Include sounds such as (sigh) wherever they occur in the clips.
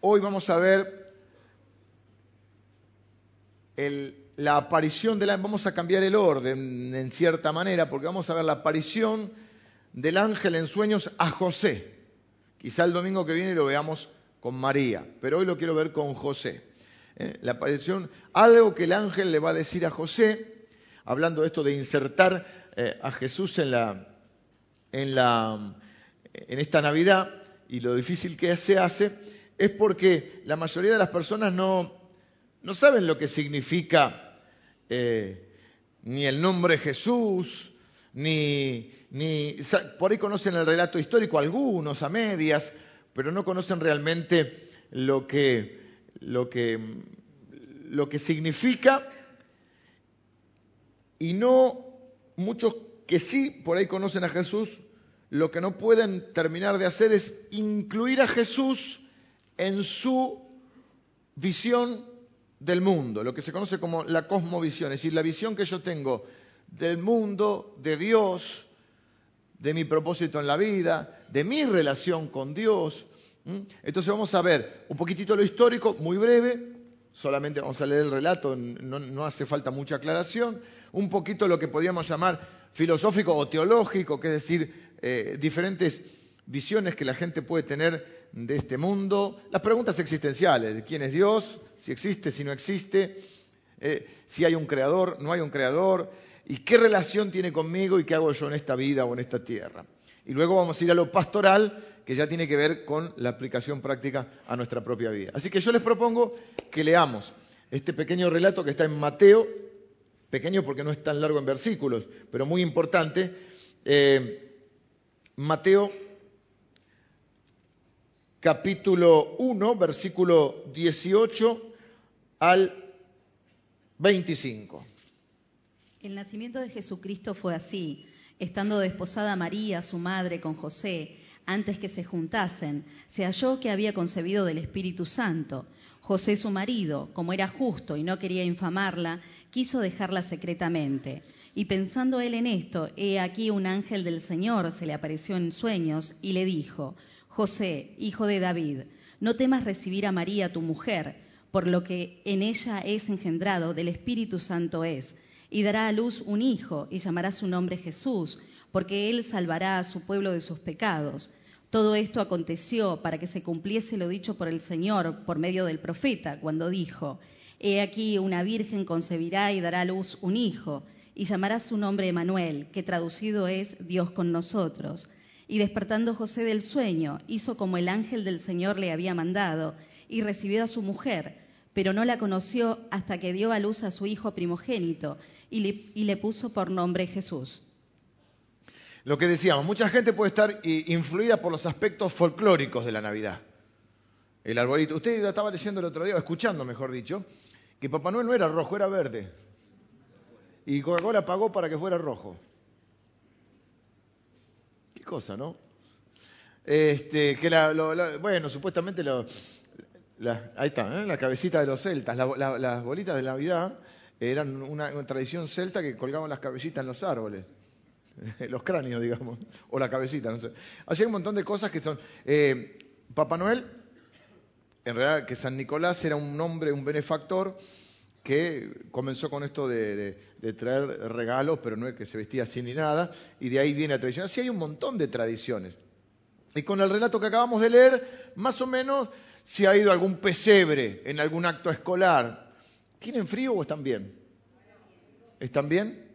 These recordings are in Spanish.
hoy vamos a ver la aparición del ángel, vamos a cambiar el orden en cierta manera, porque vamos a ver la aparición del ángel en sueños a José. Quizá el domingo que viene lo veamos con María, pero hoy lo quiero ver con José. ¿eh? La aparición, algo que el ángel le va a decir a José, hablando de esto de insertar eh, a Jesús en, la, en, la, en esta Navidad y lo difícil que se hace, es porque la mayoría de las personas no, no saben lo que significa eh, ni el nombre Jesús, ni, ni, por ahí conocen el relato histórico algunos a medias, pero no conocen realmente lo que, lo que, lo que significa. Y no muchos que sí por ahí conocen a Jesús, lo que no pueden terminar de hacer es incluir a Jesús en su visión del mundo, lo que se conoce como la cosmovisión, es decir, la visión que yo tengo del mundo, de Dios, de mi propósito en la vida, de mi relación con Dios. Entonces vamos a ver un poquitito lo histórico, muy breve, solamente vamos a leer el relato, no, hace falta mucha aclaración, un poquito lo que podríamos llamar filosófico o teológico, que es decir, eh, diferentes visiones que la gente puede tener de este mundo, las preguntas existenciales, de quién es Dios, si existe, si no existe, eh, si hay un creador, no hay un creador, y qué relación tiene conmigo y qué hago yo en esta vida o en esta tierra. Y luego vamos a ir a lo pastoral, que ya tiene que ver con la aplicación práctica a nuestra propia vida. Así que yo les propongo que leamos este pequeño relato que está en Mateo, pequeño porque no es tan largo en versículos, pero muy importante. Eh, Mateo capítulo 1, versículo 18 al 25. El nacimiento de Jesucristo fue así, estando desposada María, su madre, con José, antes que se juntasen, se halló que había concebido del Espíritu Santo. José, su marido, como era justo y no quería infamarla, quiso dejarla secretamente. Y pensando él en esto, he aquí un ángel del Señor se le apareció en sueños y le dijo, José, hijo de David, no temas recibir a María tu mujer, por lo que en ella es engendrado del Espíritu Santo es, y dará a luz un hijo, y llamará su nombre Jesús, porque él salvará a su pueblo de sus pecados. Todo esto aconteció para que se cumpliese lo dicho por el Señor por medio del profeta, cuando dijo, He aquí una virgen concebirá y dará a luz un hijo, y llamará su nombre Emanuel, que traducido es Dios con nosotros. Y despertando José del sueño, hizo como el ángel del Señor le había mandado, y recibió a su mujer, pero no la conoció hasta que dio a luz a su hijo primogénito, y le, puso por nombre Jesús. Lo que decíamos, mucha gente puede estar influida por los aspectos folclóricos de la Navidad. El arbolito. Usted estaba leyendo el otro día, escuchando mejor dicho, que Papá Noel no era rojo, era verde. Y Coca-Cola pagó para que fuera rojo cosa, ¿no? Este, que la, bueno, supuestamente lo, ahí está, ¿eh? la cabecita de los celtas, las bolitas de Navidad eran una, tradición celta que colgaban las cabecitas en los árboles, (laughs) los cráneos, digamos, o la cabecita, no sé. Hay un montón de cosas que son. Eh, Papá Noel, en realidad que San Nicolás era un hombre, un benefactor, que comenzó con esto de, traer regalos, pero no es que se vestía así ni nada, y de ahí viene la tradición. Así hay un montón de tradiciones. Y con el relato que acabamos de leer, más o menos, si ha ido algún pesebre en algún acto escolar, ¿tienen frío o están bien? ¿Están bien?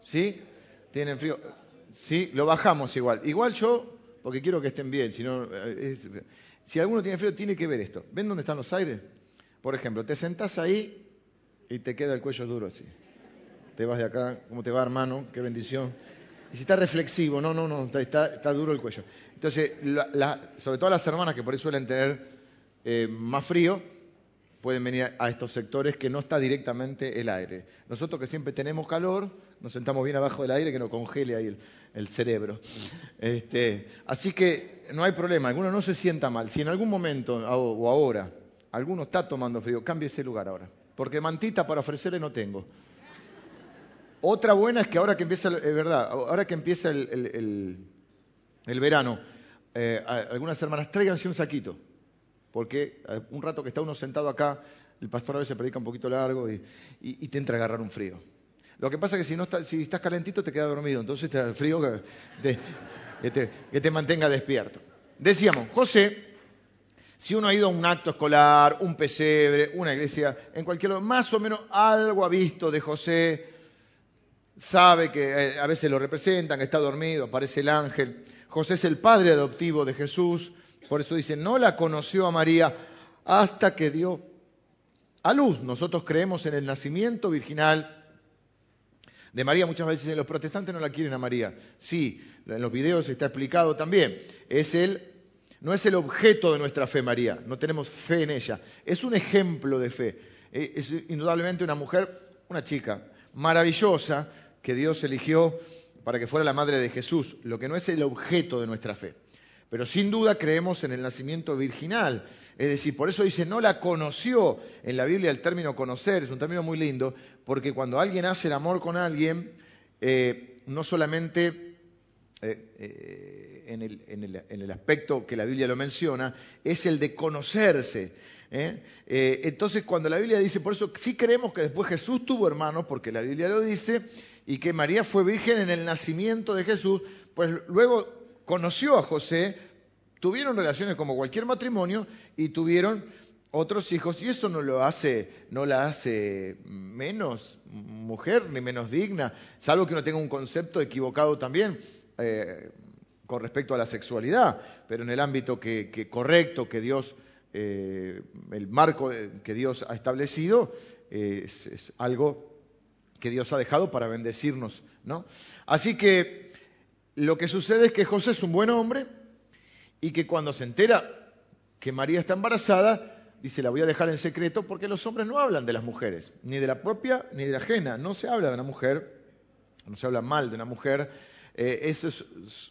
¿Sí? ¿Tienen frío? Sí, lo bajamos igual. Igual yo, porque quiero que estén bien, si eh, si alguno tiene frío, tiene que ver esto. ¿Ven dónde están los aires? Por ejemplo, te sentás ahí y te queda el cuello duro así. Te vas de acá, ¿cómo te va, hermano? Qué bendición. Y si está reflexivo, no, no, no, está, duro el cuello. Entonces, sobre todo las hermanas que por ahí suelen tener eh, más frío, pueden venir a estos sectores que no está directamente el aire. Nosotros que siempre tenemos calor, nos sentamos bien abajo del aire que nos congele ahí el, cerebro. Este, así que no hay problema, alguno no se sienta mal. Si en algún momento o ahora alguno está tomando frío, cambie ese lugar ahora porque mantita para ofrecerle no tengo. Otra buena es que ahora que empieza, es verdad, ahora que empieza el, verano, eh, algunas hermanas tráiganse un saquito. porque eh, un rato que está uno sentado acá, el pastor a veces predica un poquito largo y, te entra a agarrar un frío. Lo que pasa es que si, no si estás calentito te queda dormido, entonces te da frío que te, que te mantenga despierto. Decíamos, José, si uno ha ido a un acto escolar, un pesebre, una iglesia, en cualquier lugar, más o menos algo ha visto de José, sabe que eh, a veces lo representan, que está dormido, aparece el ángel. José es el padre adoptivo de Jesús, por eso dice, no la conoció a María hasta que dio a luz. Nosotros creemos en el nacimiento virginal de María. Muchas veces los protestantes no la quieren a María. Sí, en los videos está explicado también. Es el, no es el objeto de nuestra fe María, no tenemos fe en ella. Es un ejemplo de fe. Eh, es indudablemente una mujer, una chica maravillosa que Dios eligió para que fuera la madre de Jesús, lo que no es el objeto de nuestra fe. Pero sin duda creemos en el nacimiento virginal. Es decir, por eso dice, no la conoció. En la Biblia el término conocer es un término muy lindo, porque cuando alguien hace el amor con alguien, eh, no solamente eh, en, el, aspecto que la Biblia lo menciona, es el de conocerse. entonces, cuando la Biblia dice, por eso sí creemos que después Jesús tuvo hermanos, porque la Biblia lo dice, y que María fue virgen en el nacimiento de Jesús, pues luego conoció a José, tuvieron relaciones como cualquier matrimonio y tuvieron otros hijos y eso no lo hace, no la hace menos mujer ni menos digna, salvo que uno tenga un concepto equivocado también eh, con respecto a la sexualidad, pero en el ámbito que, correcto que Dios, eh, el marco que Dios ha establecido, eh, es, es, algo que Dios ha dejado para bendecirnos, ¿no? Así que lo que sucede es que José es un buen hombre y que cuando se entera que María está embarazada, dice, la voy a dejar en secreto porque los hombres no hablan de las mujeres, ni de la propia ni de la ajena. No se habla de una mujer, no se habla mal de una mujer. Eh, es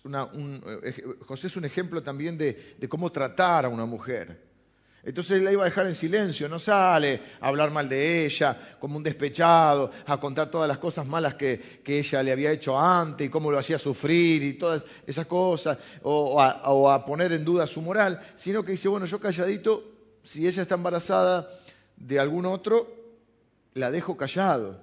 un, eh, José es un ejemplo también de cómo tratar a una mujer. Entonces la iba a dejar en silencio, no sale a hablar mal de ella como un despechado, a contar todas las cosas malas que, ella le había hecho antes y cómo lo hacía sufrir y todas esas cosas, o, a, poner en duda su moral, sino que dice, bueno, yo calladito, si ella está embarazada de algún otro, la dejo callado.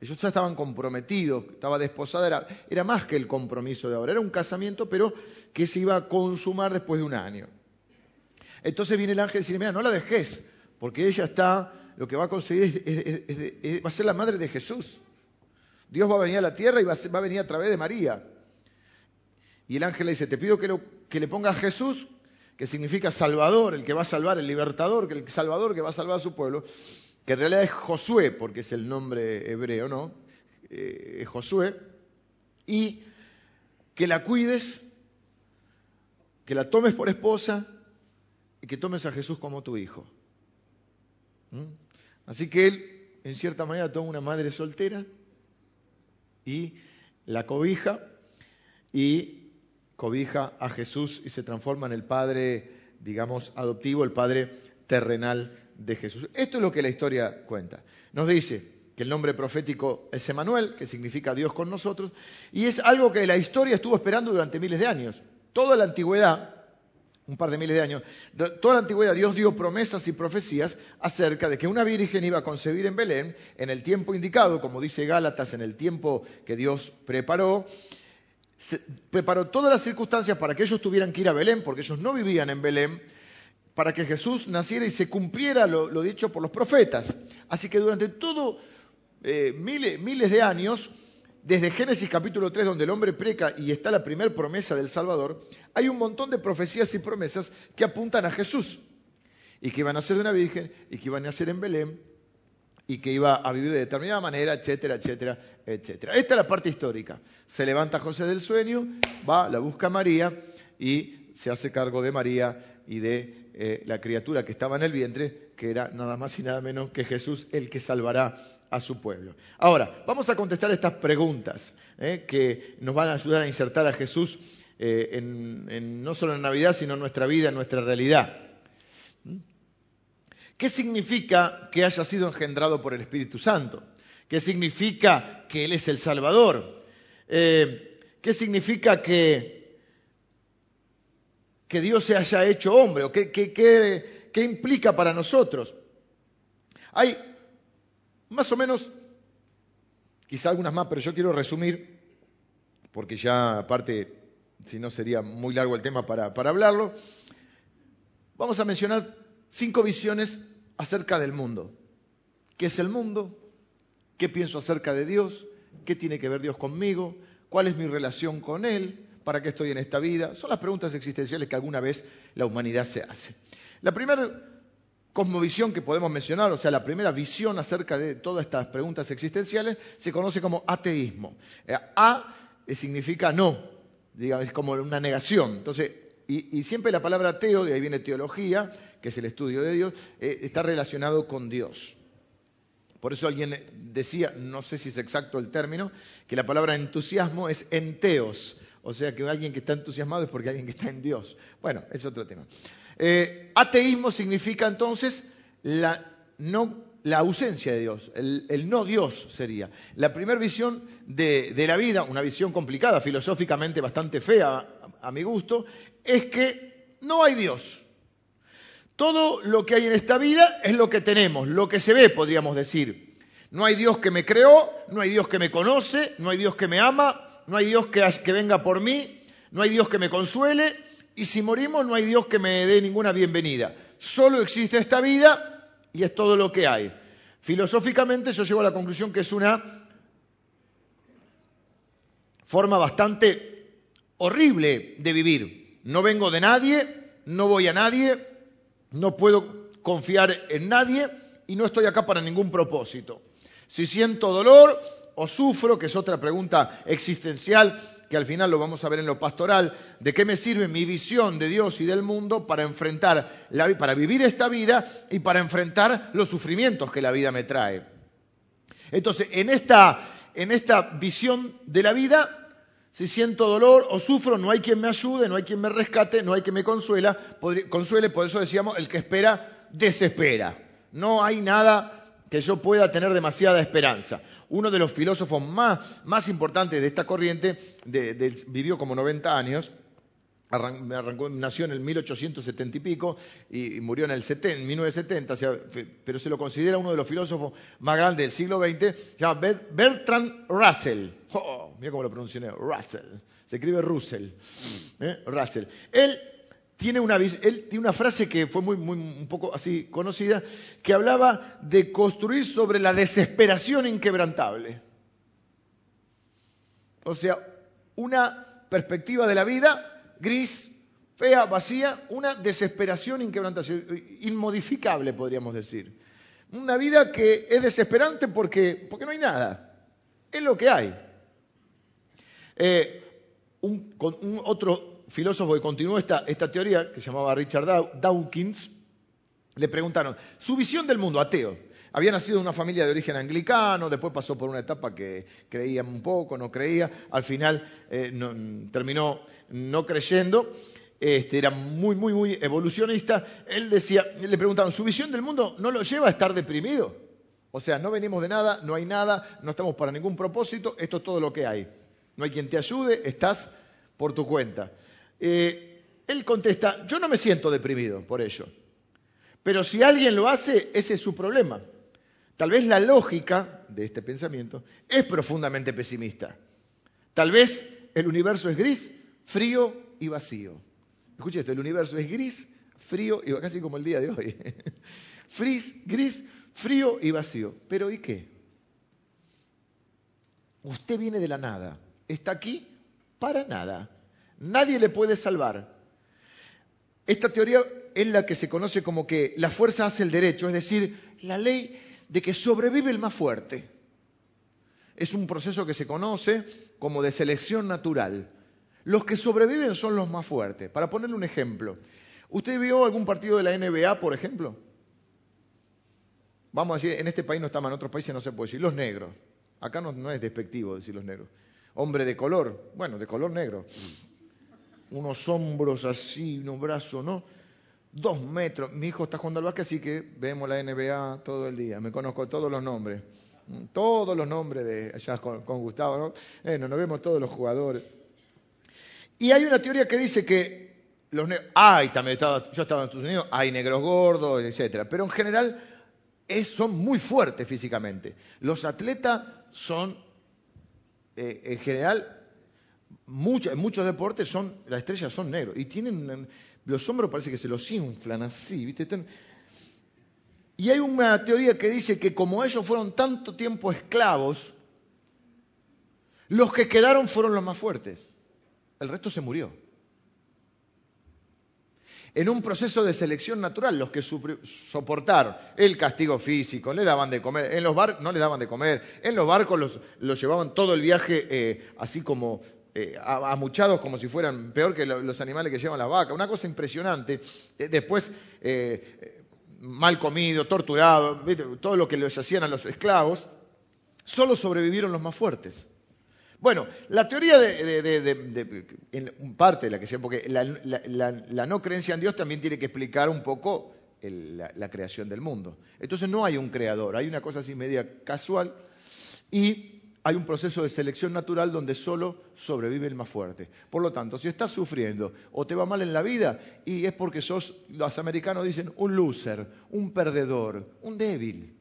Ellos ya estaban comprometidos, estaba desposada, era, más que el compromiso de ahora, era un casamiento, pero que se iba a consumar después de un año. Entonces viene el ángel y dice, mira, no la dejes, porque ella está, lo que va a conseguir va a ser la madre de Jesús. Dios va a venir a la tierra y va a, venir a través de María. Y el ángel le dice, te pido que, le pongas Jesús, que significa Salvador, el que va a salvar, el libertador, el Salvador que va a salvar a su pueblo, que en realidad es Josué, porque es el nombre hebreo, ¿no? Eh, es Josué, y que la cuides, que la tomes por esposa y que tomes a Jesús como tu hijo. ¿Mm? Así que él, en cierta manera, toma una madre soltera y la cobija y cobija a Jesús y se transforma en el padre, digamos, adoptivo, el padre terrenal de Jesús. Esto es lo que la historia cuenta. Nos dice que el nombre profético es Emanuel, que significa Dios con nosotros, y es algo que la historia estuvo esperando durante miles de años. Toda la antigüedad un par de miles de años, toda la antigüedad Dios dio promesas y profecías acerca de que una virgen iba a concebir en Belén en el tiempo indicado, como dice Gálatas, en el tiempo que Dios preparó. preparó todas las circunstancias para que ellos tuvieran que ir a Belén, porque ellos no vivían en Belén, para que Jesús naciera y se cumpliera lo, dicho por los profetas. Así que durante todo eh, miles, miles de años, desde Génesis capítulo 3, donde el hombre preca y está la primera promesa del Salvador, hay un montón de profecías y promesas que apuntan a Jesús. Y que iban a ser de una virgen, y que iban a ser en Belén, y que iba a vivir de determinada manera, etcétera, etcétera, etcétera. Esta es la parte histórica. Se levanta José del sueño, va, la busca María y se hace cargo de María y de eh, la criatura que estaba en el vientre, que era nada más y nada menos que Jesús, el que salvará a su pueblo. Ahora, vamos a contestar estas preguntas eh, que nos van a ayudar a insertar a Jesús eh, en, no solo en Navidad, sino en nuestra vida, en nuestra realidad. ¿Mm? ¿Qué significa que haya sido engendrado por el Espíritu Santo? ¿Qué significa que Él es el Salvador? ¿Qué significa que que Dios se haya hecho hombre o qué, qué implica para nosotros. Hay más o menos, quizá algunas más, pero yo quiero resumir, porque ya aparte, si no sería muy largo el tema para, para hablarlo, vamos a mencionar cinco visiones acerca del mundo. ¿Qué es el mundo? ¿Qué pienso acerca de Dios? ¿Qué tiene que ver Dios conmigo? ¿Cuál es mi relación con Él? ¿Para qué estoy en esta vida? Son las preguntas existenciales que alguna vez la humanidad se hace. La primera cosmovisión que podemos mencionar, o sea, la primera visión acerca de todas estas preguntas existenciales, se conoce como ateísmo. Eh, a significa no, digamos, es como una negación. Entonces, y, siempre la palabra ateo, de ahí viene teología, que es el estudio de Dios, eh, está relacionado con Dios. Por eso alguien decía, no sé si es exacto el término, que la palabra entusiasmo es enteos. O sea que alguien que está entusiasmado es porque alguien que está en Dios. Bueno, es otro tema. Eh, ateísmo significa entonces la, no, la ausencia de Dios, el, no Dios sería. La primera visión de, la vida, una visión complicada, filosóficamente bastante fea a mi gusto, es que no hay Dios. Todo lo que hay en esta vida es lo que tenemos, lo que se ve, podríamos decir. No hay Dios que me creó, no hay Dios que me conoce, no hay Dios que me ama, no hay Dios que, venga por mí, no hay Dios que me consuele, y si morimos no hay Dios que me dé ninguna bienvenida. Solo existe esta vida y es todo lo que hay. Filosóficamente yo llego a la conclusión que es una forma bastante horrible de vivir. No vengo de nadie, no voy a nadie, no puedo confiar en nadie y no estoy acá para ningún propósito. Si siento dolor o sufro, que es otra pregunta existencial que al final lo vamos a ver en lo pastoral, de qué me sirve mi visión de Dios y del mundo para enfrentar, la, para vivir esta vida y para enfrentar los sufrimientos que la vida me trae. Entonces, en esta, en esta visión de la vida, si siento dolor o sufro, no hay quien me ayude, no hay quien me rescate, no hay quien me consuela, consuele, por eso decíamos, el que espera, desespera. No hay nada que yo pueda tener demasiada esperanza. Uno de los filósofos más, más importantes de esta corriente, vivió como 90 años, nació en el 1870 y pico y, murió en el 1970, pero se lo considera uno de los filósofos más grandes del siglo XX, se llama Bertrand Russell. Oh, mira cómo lo pronuncié, Russell. Se escribe Russell. ¿eh? Russell. Tiene, una, frase que fue muy, muy, un poco así conocida, que hablaba de construir sobre la desesperación inquebrantable. O sea, una perspectiva de la vida gris, fea, vacía, una desesperación inquebrantable, inmodificable podríamos decir. Una vida que es desesperante porque, porque no hay nada, es lo que hay. Eh, un, otro filósofo que continuó esta, teoría, que se llamaba Richard Dawkins, le preguntaron, su visión del mundo, ateo, había nacido en una familia de origen anglicano, después pasó por una etapa que creía un poco, no creía, al final eh, terminó no creyendo, este, era muy, muy, muy evolucionista. Él decía, le preguntaban, ¿su visión del mundo no lo lleva a estar deprimido? O sea, no venimos de nada, no hay nada, no estamos para ningún propósito, esto es todo lo que hay. No hay quien te ayude, estás por tu cuenta. Eh, él contesta, yo no me siento deprimido por ello. Pero si alguien lo hace, ese es su problema. Tal vez la lógica de este pensamiento es profundamente pesimista. Tal vez el universo es gris, frío y vacío. Escuche esto, el universo es gris, frío y casi como el día de hoy. (laughs) Fris, gris, frío y vacío. Pero ¿y qué? Usted viene de la nada, está aquí para nada. Nadie le puede salvar. Esta teoría es la que se conoce como que la fuerza hace el derecho, es decir, la ley de que sobrevive el más fuerte. Es un proceso que se conoce como de selección natural. Los que sobreviven son los más fuertes. Para ponerle un ejemplo, ¿usted vio algún partido de la NBA, por ejemplo? Vamos a decir, en este país no estamos, en otros países no se puede decir, los negros. Acá no, no es despectivo decir los negros. Hombre de color, bueno, de color negro. Unos hombros así, unos brazos, ¿no? dos metros. Mi hijo está jugando al básquet, así que vemos la NBA todo el día. Me conozco todos los nombres. Todos los nombres de allá con, Gustavo, ¿no? Bueno, nos vemos todos los jugadores. Y hay una teoría que dice que los hay también, estaba, yo estaba en Estados Unidos, hay negros gordos, etcétera, pero en general son muy fuertes físicamente. Los atletas son, eh, en general, muchos deportes son, las estrellas son negros y tienen, los hombros parece que se los inflan así, ¿viste? y hay una teoría que dice que como ellos fueron tanto tiempo esclavos, los que quedaron fueron los más fuertes. El resto se murió en un proceso de selección natural, los que soportaron el castigo físico, le daban de comer, en los barcos no le daban de comer, en los barcos los, llevaban todo el viaje eh, así como eh, amuchados como si fueran peor que los animales que llevan las vacas, una cosa impresionante. Eh, después, mal comido, torturado, todo lo que les hacían a los esclavos, solo sobrevivieron los más fuertes. Bueno, la teoría de, parte de la que sea, porque la, no creencia en Dios también tiene que explicar un poco la, creación del mundo. Entonces no hay un creador, hay una cosa así media casual y hay un proceso de selección natural donde solo sobrevive el más fuerte. Por lo tanto, si estás sufriendo o te va mal en la vida, y es porque sos, los americanos dicen, un loser, un perdedor, un débil.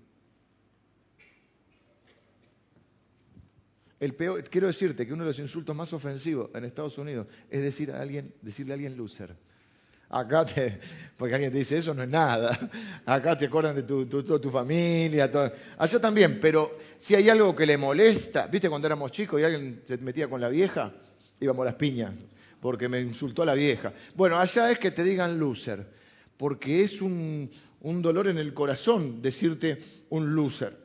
quiero decirte que uno de los insultos más ofensivos en Estados Unidos es decir a alguien, decirle a alguien loser. Acá te, porque alguien te dice eso no es nada. Acá te acuerdan de tu, tu, familia, allá también. Pero si hay algo que le molesta, viste cuando éramos chicos y alguien se metía con la vieja, íbamos a las piñas porque me insultó a la vieja. Bueno, allá es que te digan loser, porque es un, un dolor en el corazón decirte un loser.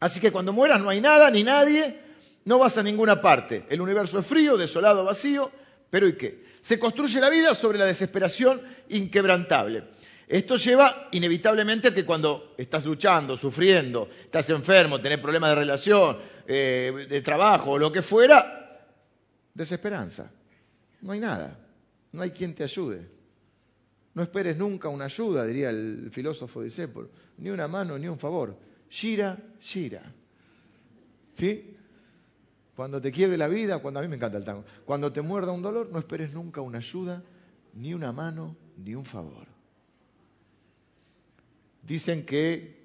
Así que cuando mueras no hay nada ni nadie no vas a ninguna parte. El universo es frío, desolado, vacío, pero ¿y qué? Se construye la vida sobre la desesperación inquebrantable. Esto lleva inevitablemente a que cuando estás luchando, sufriendo, estás enfermo, tenés problemas de relación, eh, de trabajo o lo que fuera, desesperanza. No hay nada. No hay quien te ayude. No esperes nunca una ayuda, diría el filósofo discípulo. Ni una mano, ni un favor. Gira, gira. ¿Sí? Cuando te quiebre la vida, cuando a mí me encanta el tango, cuando te muerda un dolor, no esperes nunca una ayuda, ni una mano, ni un favor. Dicen que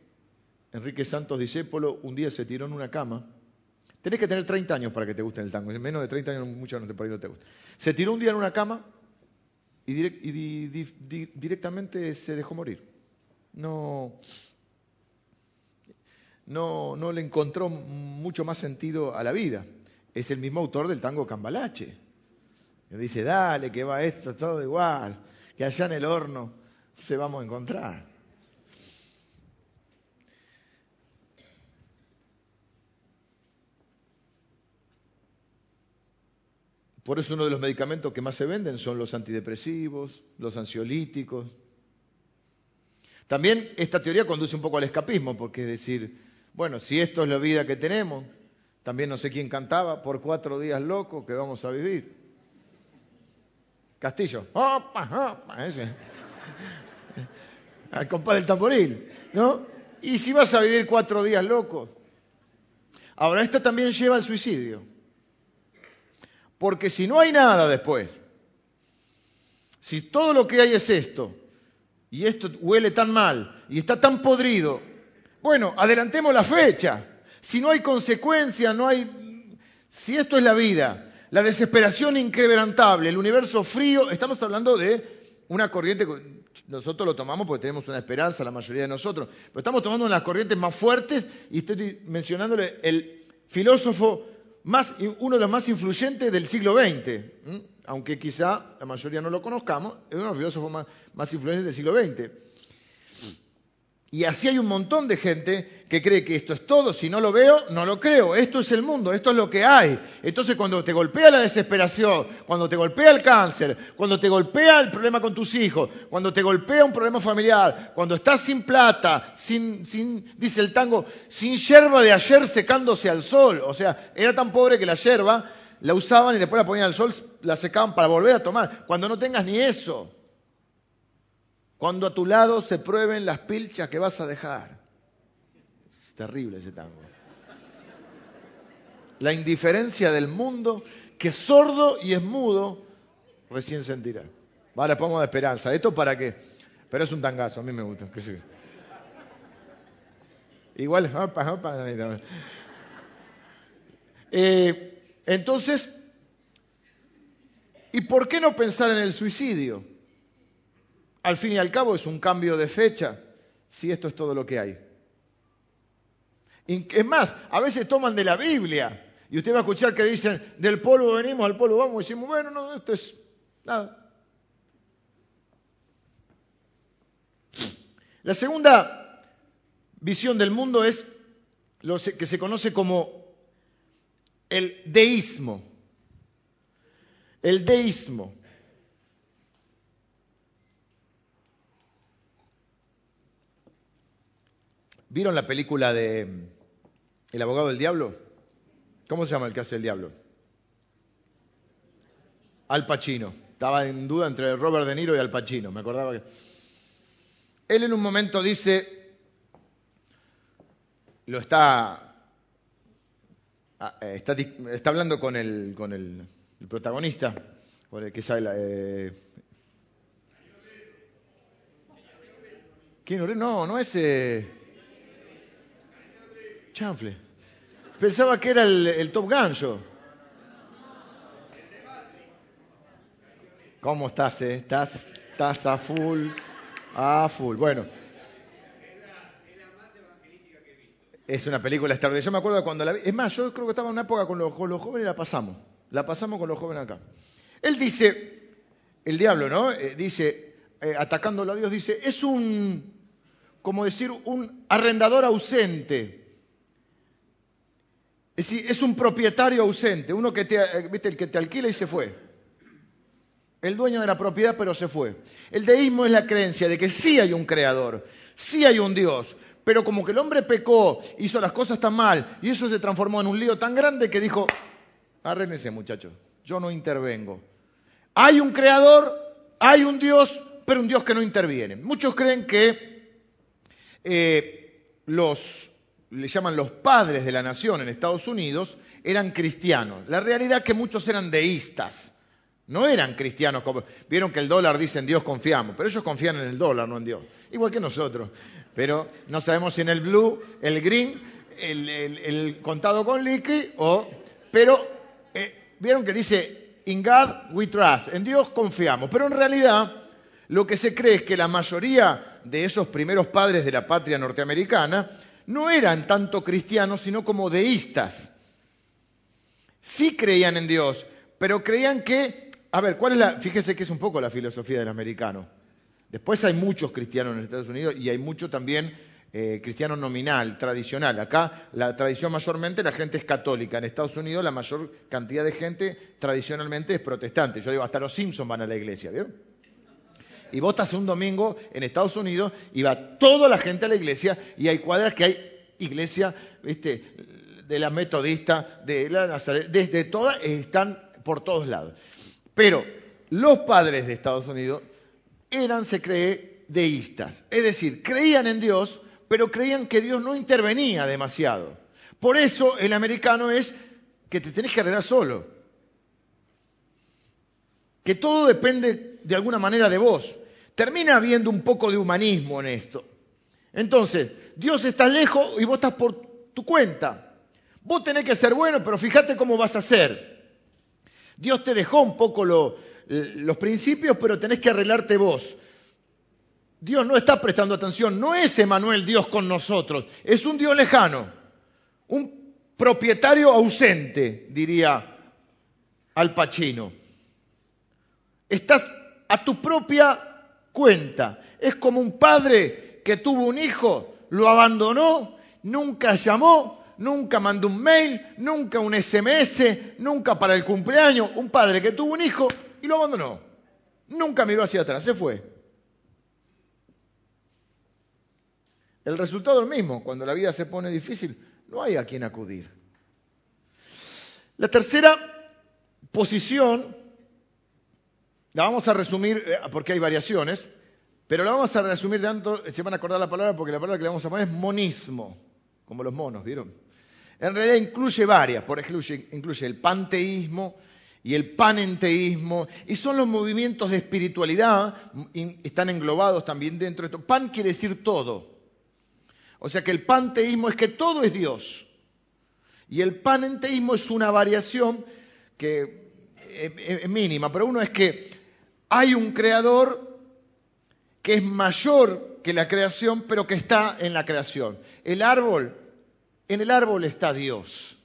Enrique Santos Discépolo un día se tiró en una cama. Tenés que tener 30 años para que te guste el tango. En menos de 30 años mucho no te, no te gusta. Se tiró un día en una cama y, directamente se dejó morir. No, no, no le encontró mucho más sentido a la vida es el mismo autor del tango Cambalache. Que dice, dale, que va esto todo igual, que allá en el horno se vamos a encontrar. Por eso uno de los medicamentos que más se venden son los antidepresivos, los ansiolíticos. También esta teoría conduce un poco al escapismo, porque es decir, bueno, si esto es la vida que tenemos, también no sé quién cantaba, por cuatro días locos que vamos a vivir. Castillo. ¡Opa, opa! Al compás del tamboril, ¿no? Y si vas a vivir cuatro días locos. Ahora, esto también lleva al suicidio. Porque si no hay nada después, si todo lo que hay es esto, y esto huele tan mal, y está tan podrido, bueno, adelantemos la fecha. Si no hay consecuencia, no hay... Si esto es la vida, la desesperación inquebrantable, el universo frío, estamos hablando de una corriente, nosotros lo tomamos porque tenemos una esperanza, la mayoría de nosotros, pero estamos tomando una de las corrientes más fuertes y estoy mencionándole el filósofo más, uno de los más influyentes del siglo XX, aunque quizá la mayoría no lo conozcamos, es uno de los filósofos más, más influyentes del siglo XX. Y así hay un montón de gente que cree que esto es todo, si no lo veo, no lo creo, esto es el mundo, esto es lo que hay. Entonces cuando te golpea la desesperación, cuando te golpea el cáncer, cuando te golpea el problema con tus hijos, cuando te golpea un problema familiar, cuando estás sin plata, sin, sin dice el tango, sin yerba de ayer secándose al sol, o sea, era tan pobre que la yerba la usaban y después la ponían al sol, la secaban para volver a tomar, cuando no tengas ni eso. Cuando a tu lado se prueben las pilchas que vas a dejar. Es terrible ese tango. La indiferencia del mundo que sordo y es mudo recién sentirá. Vale, pongo de esperanza. ¿Esto para qué? Pero es un tangazo, a mí me gusta. Igual, opa, opa. Eh, entonces, ¿y por qué no pensar en el suicidio? Al fin y al cabo es un cambio de fecha, si esto es todo lo que hay. Es más, a veces toman de la Biblia y usted va a escuchar que dicen, del polvo venimos, al polvo vamos, y decimos, bueno, no, esto es nada. La segunda visión del mundo es lo que se conoce como el deísmo. El deísmo. ¿Vieron la película de El abogado del diablo? ¿Cómo se llama el que hace el diablo? Al Pacino. Estaba en duda entre Robert De Niro y Al Pacino. Me acordaba que. Él en un momento dice, lo está, ah, eh, está, está hablando con el, con el, protagonista, con el que sabe la, eh, ¿Quién? No, no es eh, Chanfle. Pensaba que era el, Top Gun ¿Cómo estás? Eh? ¿Estás, estás a full. Ah, full. Bueno. Es una película extraordinaria. Yo me acuerdo cuando la vi. Es más, yo creo que estaba en una época con los, jóvenes y la pasamos. La pasamos con los jóvenes acá. Él dice, el diablo, ¿no? Eh, dice, eh, atacándolo a Dios, dice, es un, como decir, un arrendador ausente. Es decir, es un propietario ausente, uno que te, eh, el que te alquila y se fue el dueño de la propiedad, pero se fue. El deísmo es la creencia de que sí hay un creador, sí hay un Dios, pero como que el hombre pecó, hizo las cosas tan mal, y eso se transformó en un lío tan grande que dijo, arrénese muchachos, yo no intervengo. Hay un creador, hay un Dios, pero un Dios que no interviene. Muchos creen que eh, los, le llaman los padres de la nación en Estados Unidos, eran cristianos. La realidad es que muchos eran deístas. No eran cristianos como... Vieron que el dólar dice en Dios confiamos, pero ellos confían en el dólar, no en Dios. Igual que nosotros. Pero no sabemos si en el blue, el green, el, contado con liqui o... Pero eh, vieron que dice, in God we trust, en Dios confiamos. Pero en realidad lo que se cree es que la mayoría de esos primeros padres de la patria norteamericana no eran tanto cristianos, sino como deístas. Sí creían en Dios, pero creían que a ver, ¿cuál es la, fíjese que es un poco la filosofía del americano. Después hay muchos cristianos en Estados Unidos y hay mucho también eh, cristiano nominal, tradicional. Acá la tradición mayormente la gente es católica. En Estados Unidos la mayor cantidad de gente tradicionalmente es protestante. Yo digo, hasta los Simpsons van a la iglesia, ¿vieron? Y vos estás un domingo en Estados Unidos y va toda la gente a la iglesia y hay cuadras que hay iglesia, ¿viste? de la metodista, de la Nazaret, desde todas, están por todos lados. Pero los padres de Estados Unidos eran, se cree, deístas. Es decir, creían en Dios, pero creían que Dios no intervenía demasiado. Por eso el americano es que te tenés que arreglar solo. Que todo depende de alguna manera de vos. Termina habiendo un poco de humanismo en esto. Entonces, Dios está lejos y vos estás por tu cuenta. Vos tenés que ser bueno, pero fíjate cómo vas a ser. Dios te dejó un poco los principios, pero tenés que arreglarte vos. Dios no está prestando atención, no es Emanuel Dios con nosotros, es un Dios lejano, un propietario ausente, diría Al Pacino. Estás a tu propia cuenta. Es como un padre que tuvo un hijo, lo abandonó, nunca llamó, nunca mandó un mail, nunca un SMS, nunca para el cumpleaños. Un padre que tuvo un hijo y lo abandonó. Nunca miró hacia atrás, se fue. El resultado es el mismo. Cuando la vida se pone difícil, no hay a quien acudir. La tercera posición, la vamos a resumir eh, porque hay variaciones, pero la vamos a resumir tanto, se van a acordar la palabra porque la palabra que le vamos a poner es monismo, como los monos, ¿vieron? En realidad incluye varias, por ejemplo, incluye el panteísmo y el panenteísmo, y son los movimientos de espiritualidad, están englobados también dentro de esto. Pan quiere decir todo. O sea que el panteísmo es que todo es Dios. Y el panenteísmo es una variación que es mínima, pero uno es que hay un creador que es mayor que la creación, pero que está en la creación. El árbol, en el árbol está Dios.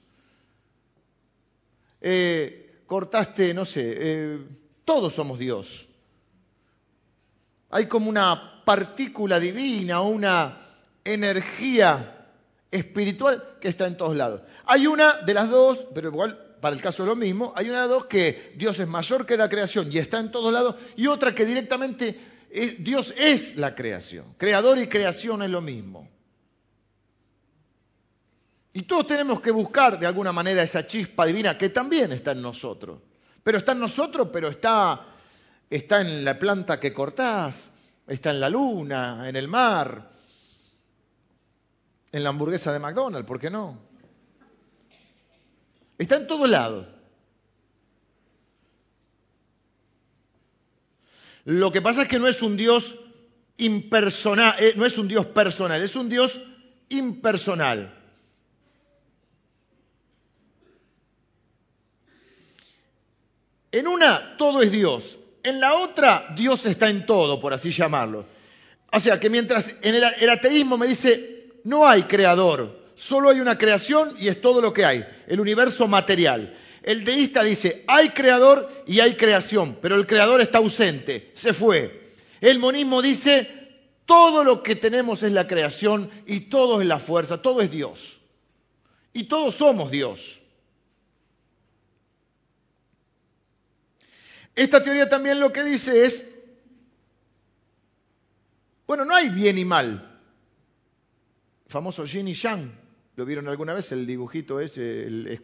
Eh, cortaste, no sé, eh, todos somos Dios. Hay como una partícula divina, una energía espiritual que está en todos lados. Hay una de las dos, pero igual para el caso es lo mismo, hay una de dos que Dios es mayor que la creación y está en todos lados, y otra que directamente eh, Dios es la creación. Creador y creación es lo mismo. Y todos tenemos que buscar de alguna manera esa chispa divina que también está en nosotros. Pero está en nosotros, pero está, está en la planta que cortás, está en la luna, en el mar, en la hamburguesa de McDonald's, ¿por qué no? Está en todos lados. Lo que pasa es que no es un Dios impersonal, eh, no es un Dios personal, es un Dios impersonal. En una todo es Dios, en la otra Dios está en todo, por así llamarlo. O sea que mientras en el ateísmo me dice no hay creador, solo hay una creación y es todo lo que hay, el universo material. El deísta dice, hay creador y hay creación, pero el creador está ausente, se fue. El monismo dice, todo lo que tenemos es la creación y todo es la fuerza, todo es Dios. Y todos somos Dios. Esta teoría también lo que dice es, bueno, no hay bien y mal. El famoso yin y yang, ¿lo vieron alguna vez? El dibujito ese,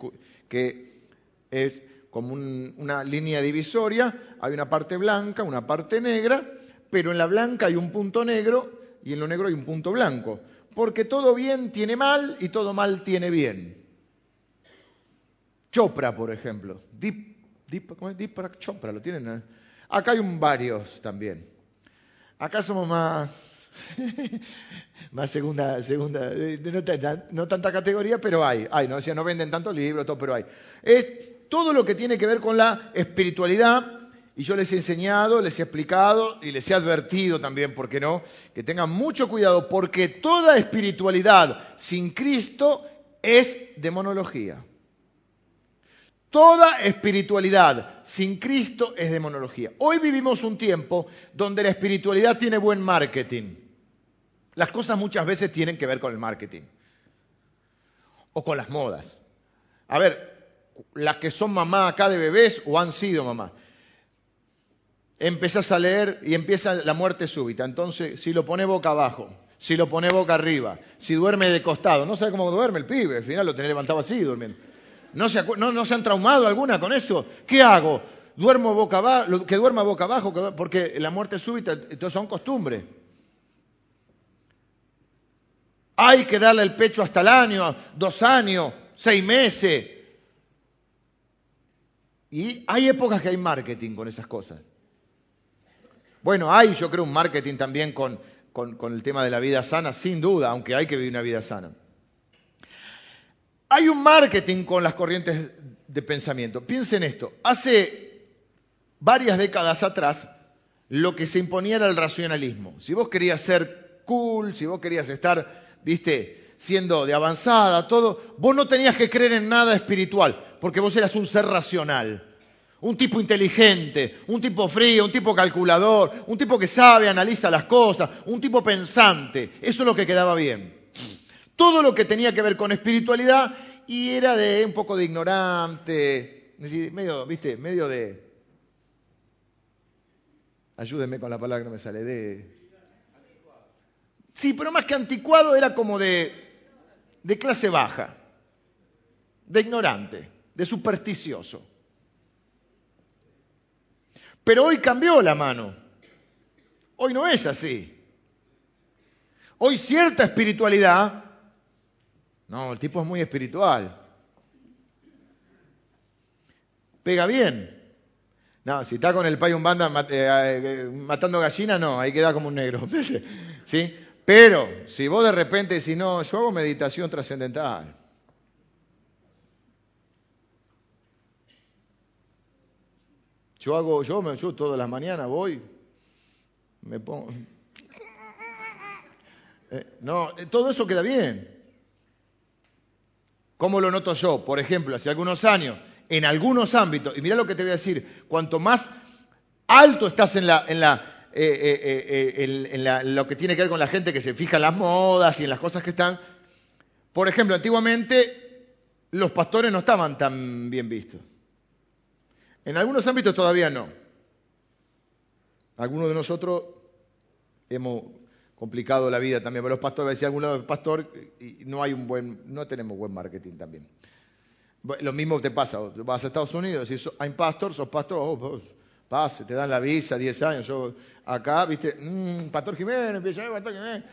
que es como una línea divisoria, hay una parte blanca, una parte negra, pero en la blanca hay un punto negro y en lo negro hay un punto blanco, porque todo bien tiene mal y todo mal tiene bien. Chopra, por ejemplo, Deep, ¿cómo es? Chopra, lo tienen. Acá hay un varios también. Acá somos más (laughs) más segunda, segunda, no, tanta categoría, pero hay, hay, ¿no? O no venden tantos libros, todo, pero hay. Es todo lo que tiene que ver con la espiritualidad, y yo les he enseñado, les he explicado y les he advertido también, ¿por qué no? Que tengan mucho cuidado, porque toda espiritualidad sin Cristo es demonología. Toda espiritualidad sin Cristo es demonología. Hoy vivimos un tiempo donde la espiritualidad tiene buen marketing. Las cosas muchas veces tienen que ver con el marketing o con las modas. A ver, las que son mamá acá de bebés o han sido mamá. Empezás a leer y empieza la muerte súbita. Entonces, si lo pone boca abajo, si lo pone boca arriba, si duerme de costado, no sabe cómo duerme el pibe, al final lo tenés levantado así durmiendo. ¿No se, no, se han traumado alguna con eso? ¿Qué hago? ¿Duermo boca abajo? ¿Que duerma boca abajo? Porque la muerte súbita, entonces son costumbres. Hay que darle el pecho hasta el año, dos años, seis meses. Y hay épocas que hay marketing con esas cosas. Bueno, hay yo creo un marketing también con, con, el tema de la vida sana, sin duda, aunque hay que vivir una vida sana. Hay un marketing con las corrientes de pensamiento. Piensen esto. Hace varias décadas atrás, lo que se imponía era el racionalismo. Si vos querías ser cool, si vos querías estar, viste, siendo de avanzada, todo, vos no tenías que creer en nada espiritual porque vos eras un ser racional, un tipo inteligente, un tipo frío, un tipo calculador, un tipo que sabe, analiza las cosas, un tipo pensante. Eso es lo que quedaba bien. Todo lo que tenía que ver con espiritualidad y era de un poco de ignorante, medio, viste, medio de... Ayúdenme con la palabra que no me sale, de... Sí, pero más que anticuado era como de, de clase baja, de ignorante de supersticioso. Pero hoy cambió la mano. Hoy no es así. Hoy cierta espiritualidad, no, el tipo es muy espiritual. pega bien. No, si está con el pay un banda eh, eh, matando gallinas, no, ahí queda como un negro. (laughs) ¿Sí? Pero si vos de repente decís, no, yo hago meditación trascendental. Yo hago, yo, yo todas las mañanas voy, me pongo... Eh, no, todo eso queda bien. ¿Cómo lo noto yo? Por ejemplo, hace algunos años, en algunos ámbitos, y mira lo que te voy a decir, cuanto más alto estás en, la, eh, eh, en lo que tiene que ver con la gente que se fija en las modas y en las cosas que están, por ejemplo, antiguamente los pastores no estaban tan bien vistos. En algunos ámbitos todavía no. Algunos de nosotros hemos complicado la vida también. Pero los pastores, si alguno pastor, y no hay un buen, no tenemos buen marketing también. Lo mismo te pasa, vas a Estados Unidos, si hay pastor, sos pastor, oh, pase, te dan la visa, 10 años. Yo acá, viste, mmm, Pastor Jiménez, Pastor Jiménez.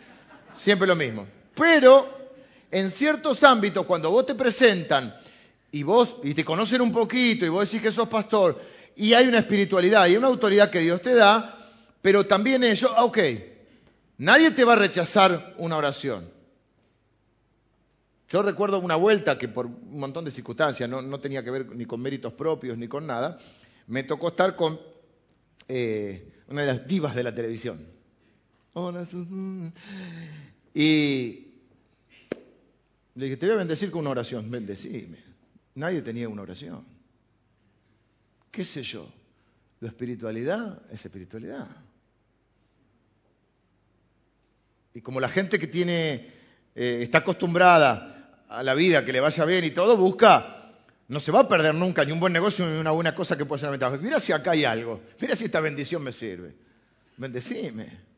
Siempre lo mismo. Pero en ciertos ámbitos, cuando vos te presentan y vos, y te conocen un poquito, y vos decís que sos pastor, y hay una espiritualidad y una autoridad que Dios te da, pero también ellos, ah, ok, nadie te va a rechazar una oración. Yo recuerdo una vuelta que por un montón de circunstancias, no, tenía que ver ni con méritos propios ni con nada, me tocó estar con eh, una de las divas de la televisión. Y le dije, te voy a bendecir con una oración, bendecime. Nadie tenía una oración. ¿Qué sé yo? La espiritualidad es espiritualidad. Y como la gente que tiene, eh, está acostumbrada a la vida, que le vaya bien y todo, busca, no se va a perder nunca ni un buen negocio ni una buena cosa que pueda ser ventaja. Mira si acá hay algo, mira si esta bendición me sirve. Bendecime.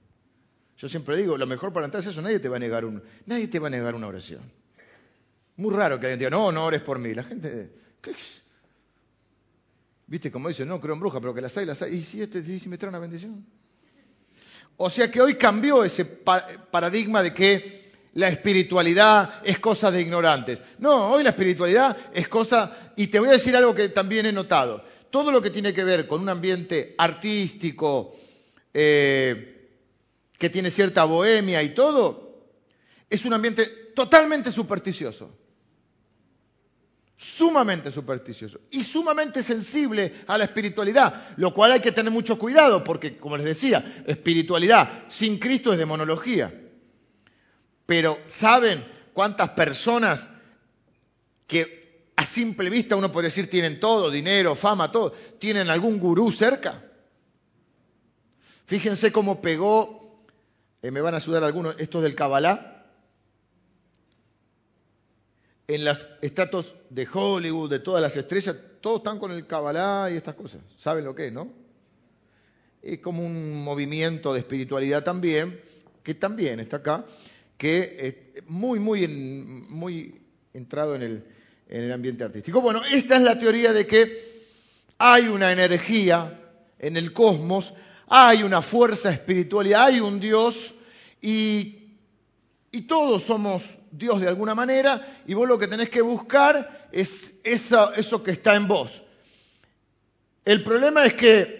Yo siempre digo, lo mejor para entrar es eso, nadie te va a negar un, nadie te va a negar una oración. Muy raro que alguien diga, no, no ores por mí. La gente, ¿qué ¿Viste como dice, no creo en brujas, pero que las hay, las hay. ¿Y si, este, si me trae una bendición? O sea que hoy cambió ese paradigma de que la espiritualidad es cosa de ignorantes. No, hoy la espiritualidad es cosa, y te voy a decir algo que también he notado. Todo lo que tiene que ver con un ambiente artístico, eh, que tiene cierta bohemia y todo, es un ambiente totalmente supersticioso sumamente supersticioso y sumamente sensible a la espiritualidad, lo cual hay que tener mucho cuidado porque, como les decía, espiritualidad sin Cristo es demonología. Pero ¿saben cuántas personas que a simple vista uno puede decir tienen todo, dinero, fama, todo, tienen algún gurú cerca? Fíjense cómo pegó, eh, me van a ayudar algunos, estos del Kabbalah, en las estratos de Hollywood, de todas las estrellas, todos están con el Kabbalah y estas cosas. ¿Saben lo que es, no? Es como un movimiento de espiritualidad también, que también está acá, que es muy, muy, muy entrado en el, en el ambiente artístico. Bueno, esta es la teoría de que hay una energía en el cosmos, hay una fuerza espiritual, hay un Dios y, y todos somos Dios de alguna manera y vos lo que tenés que buscar es eso, eso que está en vos. El problema es que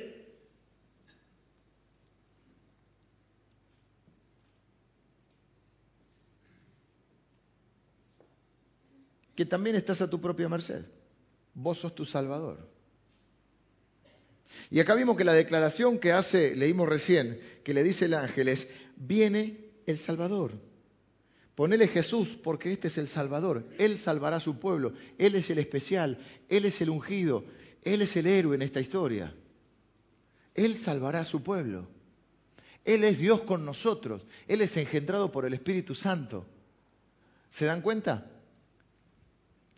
que también estás a tu propia merced. Vos sos tu Salvador. Y acá vimos que la declaración que hace, leímos recién, que le dice el ángel es, viene el Salvador. Ponele Jesús porque este es el Salvador. Él salvará a su pueblo. Él es el especial. Él es el ungido. Él es el héroe en esta historia. Él salvará a su pueblo. Él es Dios con nosotros. Él es engendrado por el Espíritu Santo. ¿Se dan cuenta?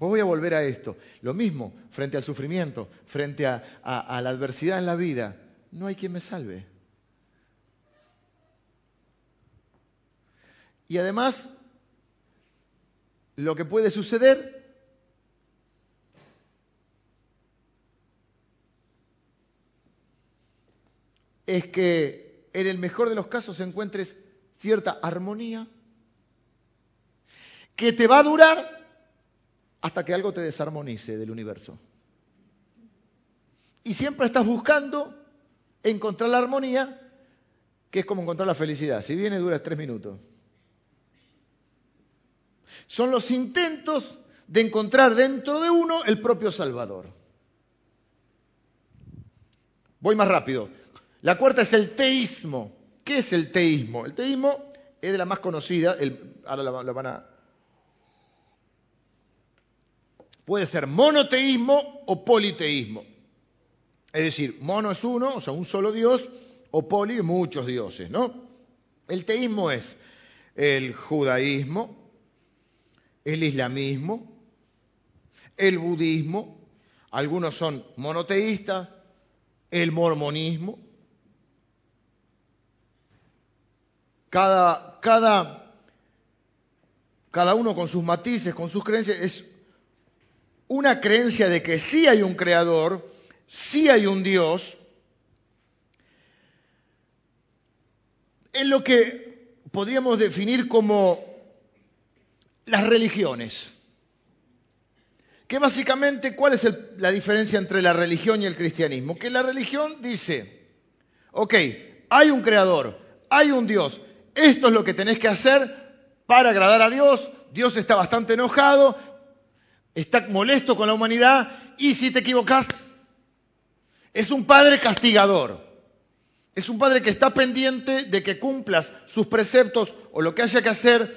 Pues voy a volver a esto. Lo mismo, frente al sufrimiento, frente a, a la adversidad en la vida, no hay quien me salve. Y además, lo que puede suceder es que en el mejor de los casos encuentres cierta armonía que te va a durar hasta que algo te desarmonice del universo. Y siempre estás buscando encontrar la armonía, que es como encontrar la felicidad. Si viene, dura tres minutos. Son los intentos de encontrar dentro de uno el propio Salvador. Voy más rápido. La cuarta es el teísmo. ¿Qué es el teísmo? El teísmo es de la más conocida, ahora lo van a... Puede ser monoteísmo o politeísmo. Es decir, mono es uno, o sea, un solo Dios, o poli, muchos dioses, ¿no? El teísmo es el judaísmo, el islamismo, el budismo, algunos son monoteístas, el mormonismo. Cada, cada, cada uno con sus matices, con sus creencias, es una creencia de que sí hay un creador, sí hay un Dios, en lo que podríamos definir como las religiones. Que básicamente, ¿cuál es la diferencia entre la religión y el cristianismo? Que la religión dice, ok, hay un creador, hay un Dios, esto es lo que tenés que hacer para agradar a Dios, Dios está bastante enojado, está molesto con la humanidad y si te equivocas, es un padre castigador. Es un padre que está pendiente de que cumplas sus preceptos o lo que haya que hacer,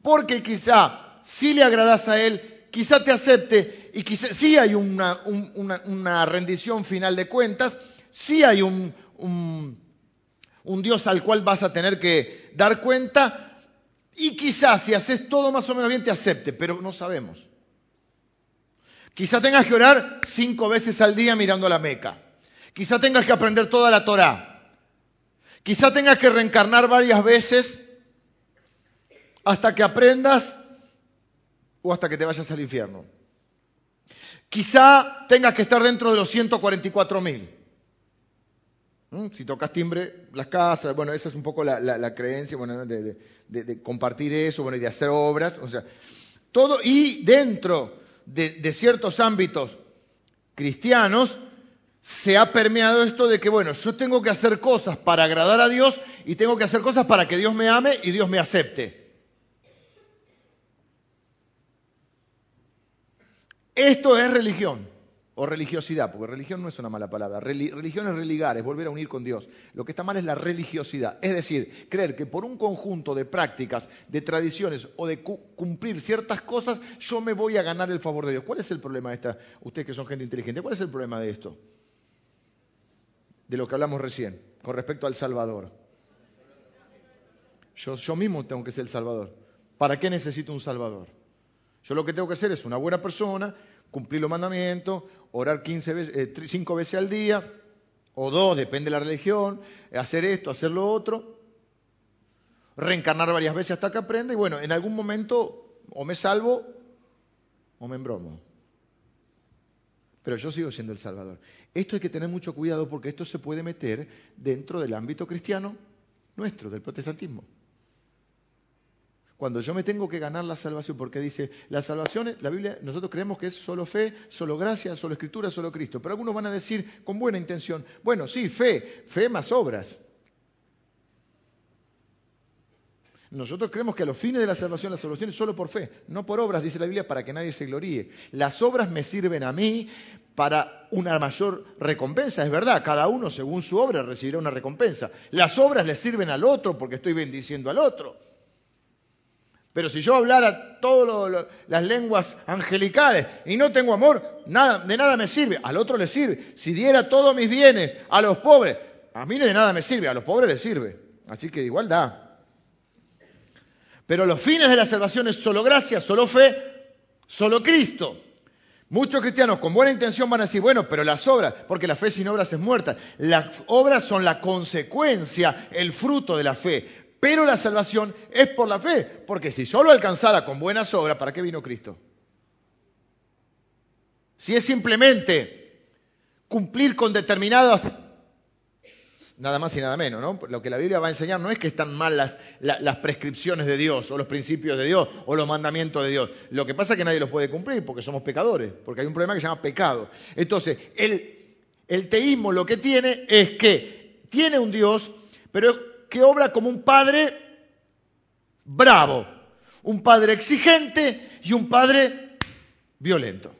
porque quizá si le agradas a él, quizá te acepte y quizá sí hay una, rendición final de cuentas, sí hay un, un Dios al cual vas a tener que dar cuenta y quizás si haces todo más o menos bien te acepte, pero no sabemos. Quizá tengas que orar cinco veces al día mirando a la Meca. Quizá tengas que aprender toda la Torá. Quizá tengas que reencarnar varias veces hasta que aprendas o hasta que te vayas al infierno. Quizá tengas que estar dentro de los 144 mil. ¿Mm? Si tocas timbre, las casas, bueno, esa es un poco la, creencia bueno, de, compartir eso, bueno, y de hacer obras, o sea, todo, y dentro de ciertos ámbitos cristianos, se ha permeado esto de que, bueno, yo tengo que hacer cosas para agradar a Dios y tengo que hacer cosas para que Dios me ame y Dios me acepte. Esto es religión o religiosidad, porque religión no es una mala palabra. Religión es religar, es volver a unir con Dios. Lo que está mal es la religiosidad, es decir, creer que por un conjunto de prácticas, de tradiciones o de cumplir ciertas cosas, yo me voy a ganar el favor de Dios. ¿Cuál es el problema de esta? Ustedes que son gente inteligente, ¿cuál es el problema de esto? de lo que hablamos recién, con respecto al Salvador. Yo, yo mismo tengo que ser el Salvador. ¿Para qué necesito un Salvador? Yo lo que tengo que hacer es una buena persona, cumplir los mandamientos, orar 15 veces, eh, 5 veces al día, o dos, depende de la religión, hacer esto, hacer lo otro, reencarnar varias veces hasta que aprenda, y bueno, en algún momento o me salvo o me embromo pero yo sigo siendo el Salvador. Esto hay que tener mucho cuidado porque esto se puede meter dentro del ámbito cristiano nuestro, del protestantismo. Cuando yo me tengo que ganar la salvación, porque dice, la salvación, la Biblia, nosotros creemos que es solo fe, solo gracia, solo escritura, solo Cristo. Pero algunos van a decir con buena intención, bueno, sí, fe, fe más obras. Nosotros creemos que a los fines de la salvación, la salvación es solo por fe, no por obras, dice la Biblia, para que nadie se gloríe. Las obras me sirven a mí para una mayor recompensa, es verdad, cada uno según su obra recibirá una recompensa. Las obras le sirven al otro porque estoy bendiciendo al otro. Pero si yo hablara todas las lenguas angelicales y no tengo amor, nada, de nada me sirve. Al otro le sirve. Si diera todos mis bienes a los pobres, a mí de nada me sirve, a los pobres les sirve. Así que de igualdad. Pero los fines de la salvación es solo gracia, solo fe, solo Cristo. Muchos cristianos con buena intención van a decir, bueno, pero las obras, porque la fe sin obras es muerta. Las obras son la consecuencia, el fruto de la fe. Pero la salvación es por la fe, porque si solo alcanzara con buenas obras, ¿para qué vino Cristo? Si es simplemente cumplir con determinadas nada más y nada menos, ¿no? Lo que la Biblia va a enseñar no es que están mal las, prescripciones de Dios o los principios de Dios o los mandamientos de Dios. Lo que pasa es que nadie los puede cumplir porque somos pecadores, porque hay un problema que se llama pecado. Entonces, el, El teísmo lo que tiene es que tiene un Dios, pero que obra como un padre bravo, un padre exigente y un padre violento.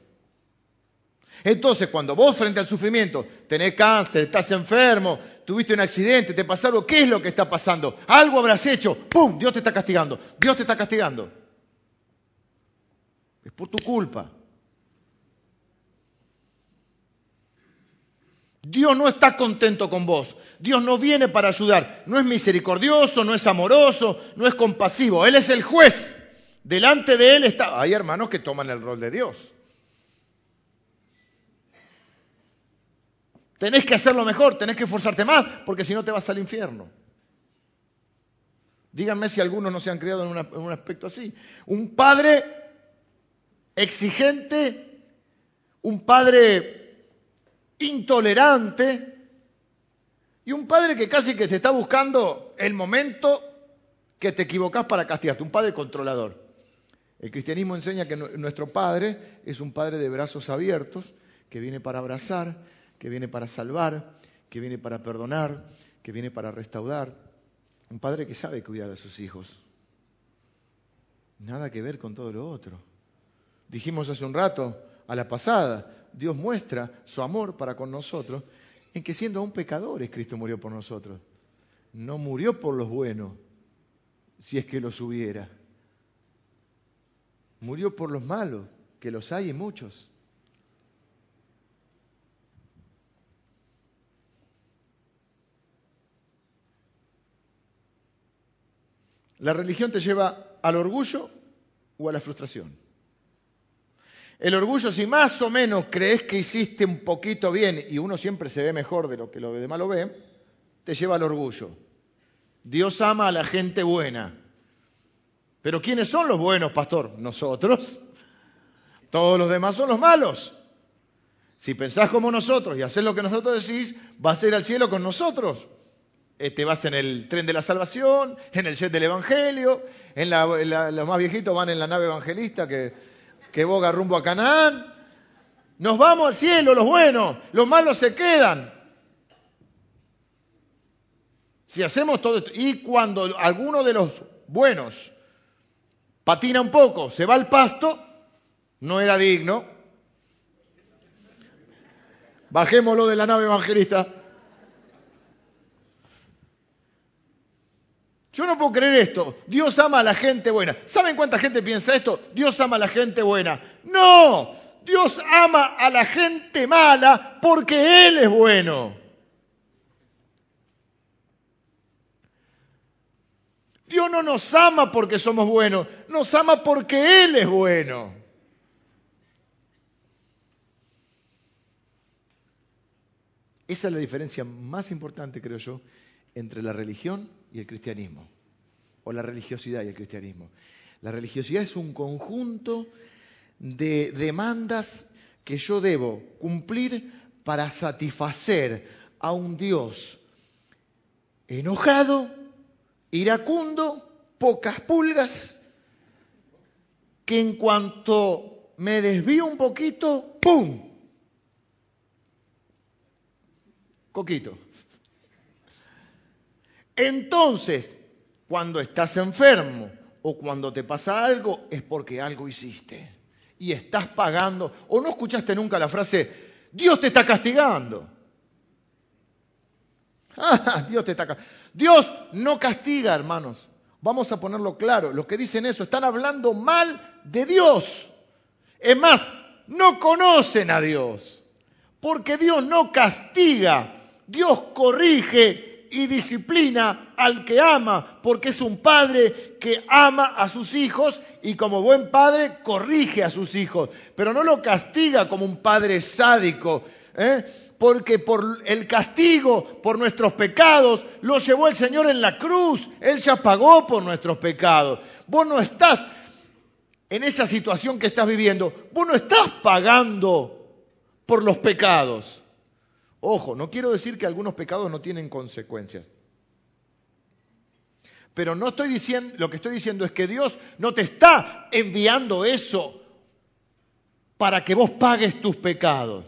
Entonces, cuando vos frente al sufrimiento tenés cáncer, estás enfermo, tuviste un accidente, te pasa algo, ¿qué es lo que está pasando? Algo habrás hecho, ¡pum! Dios te está castigando, Dios te está castigando. Es por tu culpa. Dios no está contento con vos. Dios no viene para ayudar. No es misericordioso, no es amoroso, no es compasivo. Él es el juez. Delante de Él está... Hay hermanos que toman el rol de Dios. Tenés que hacerlo mejor, tenés que esforzarte más, porque si no te vas al infierno. Díganme si algunos no se han criado en, en un aspecto así. Un padre exigente, un padre intolerante y un padre que casi que te está buscando el momento que te equivocas para castigarte, un padre controlador. El cristianismo enseña que nuestro padre es un padre de brazos abiertos, que viene para abrazar, que viene para salvar, que viene para perdonar, que viene para restaurar. Un padre que sabe cuidar a sus hijos. Nada que ver con todo lo otro. Dijimos hace un rato, a la pasada, Dios muestra su amor para con nosotros en que siendo aún pecadores Cristo murió por nosotros. No murió por los buenos, si es que los hubiera. Murió por los malos, que los hay y muchos. La religión te lleva al orgullo o a la frustración. El orgullo, si más o menos crees que hiciste un poquito bien y uno siempre se ve mejor de lo que lo demás lo ve, te lleva al orgullo. Dios ama a la gente buena. Pero ¿quiénes son los buenos, pastor? Nosotros. Todos los demás son los malos. Si pensás como nosotros y haces lo que nosotros decís, vas a ir al cielo con nosotros. Te vas en el tren de la salvación, en el jet del Evangelio, en los más viejitos van en la nave evangelista que, que boga rumbo a Canaán. Nos vamos al cielo, los buenos, los malos se quedan. Si hacemos todo esto, y cuando alguno de los buenos patina un poco, se va al pasto, no era digno. Bajémoslo de la nave evangelista. Yo no puedo creer esto. Dios ama a la gente buena. ¿Saben cuánta gente piensa esto? Dios ama a la gente buena. No, Dios ama a la gente mala porque Él es bueno. Dios no nos ama porque somos buenos, nos ama porque Él es bueno. Esa es la diferencia más importante, creo yo, entre la religión y el cristianismo, o la religiosidad y el cristianismo. La religiosidad es un conjunto de demandas que yo debo cumplir para satisfacer a un Dios enojado, iracundo, pocas pulgas, que en cuanto me desvío un poquito, ¡pum! Coquito. Entonces, cuando estás enfermo o cuando te pasa algo, es porque algo hiciste. Y estás pagando. O no escuchaste nunca la frase, Dios te está castigando. (laughs) Ah, Dios Dios no castiga, hermanos. Vamos a ponerlo claro. Los que dicen eso están hablando mal de Dios. Es más, no conocen a Dios. Porque Dios no castiga. Dios corrige y disciplina al que ama, porque es un padre que ama a sus hijos y como buen padre corrige a sus hijos, pero no lo castiga como un padre sádico, ¿eh? porque por el castigo por nuestros pecados lo llevó el Señor en la cruz, Él ya pagó por nuestros pecados. Vos no estás en esa situación que estás viviendo, vos no estás pagando por los pecados. Ojo, no quiero decir que algunos pecados no tienen consecuencias. Pero no estoy diciendo, lo que estoy diciendo es que Dios no te está enviando eso para que vos pagues tus pecados.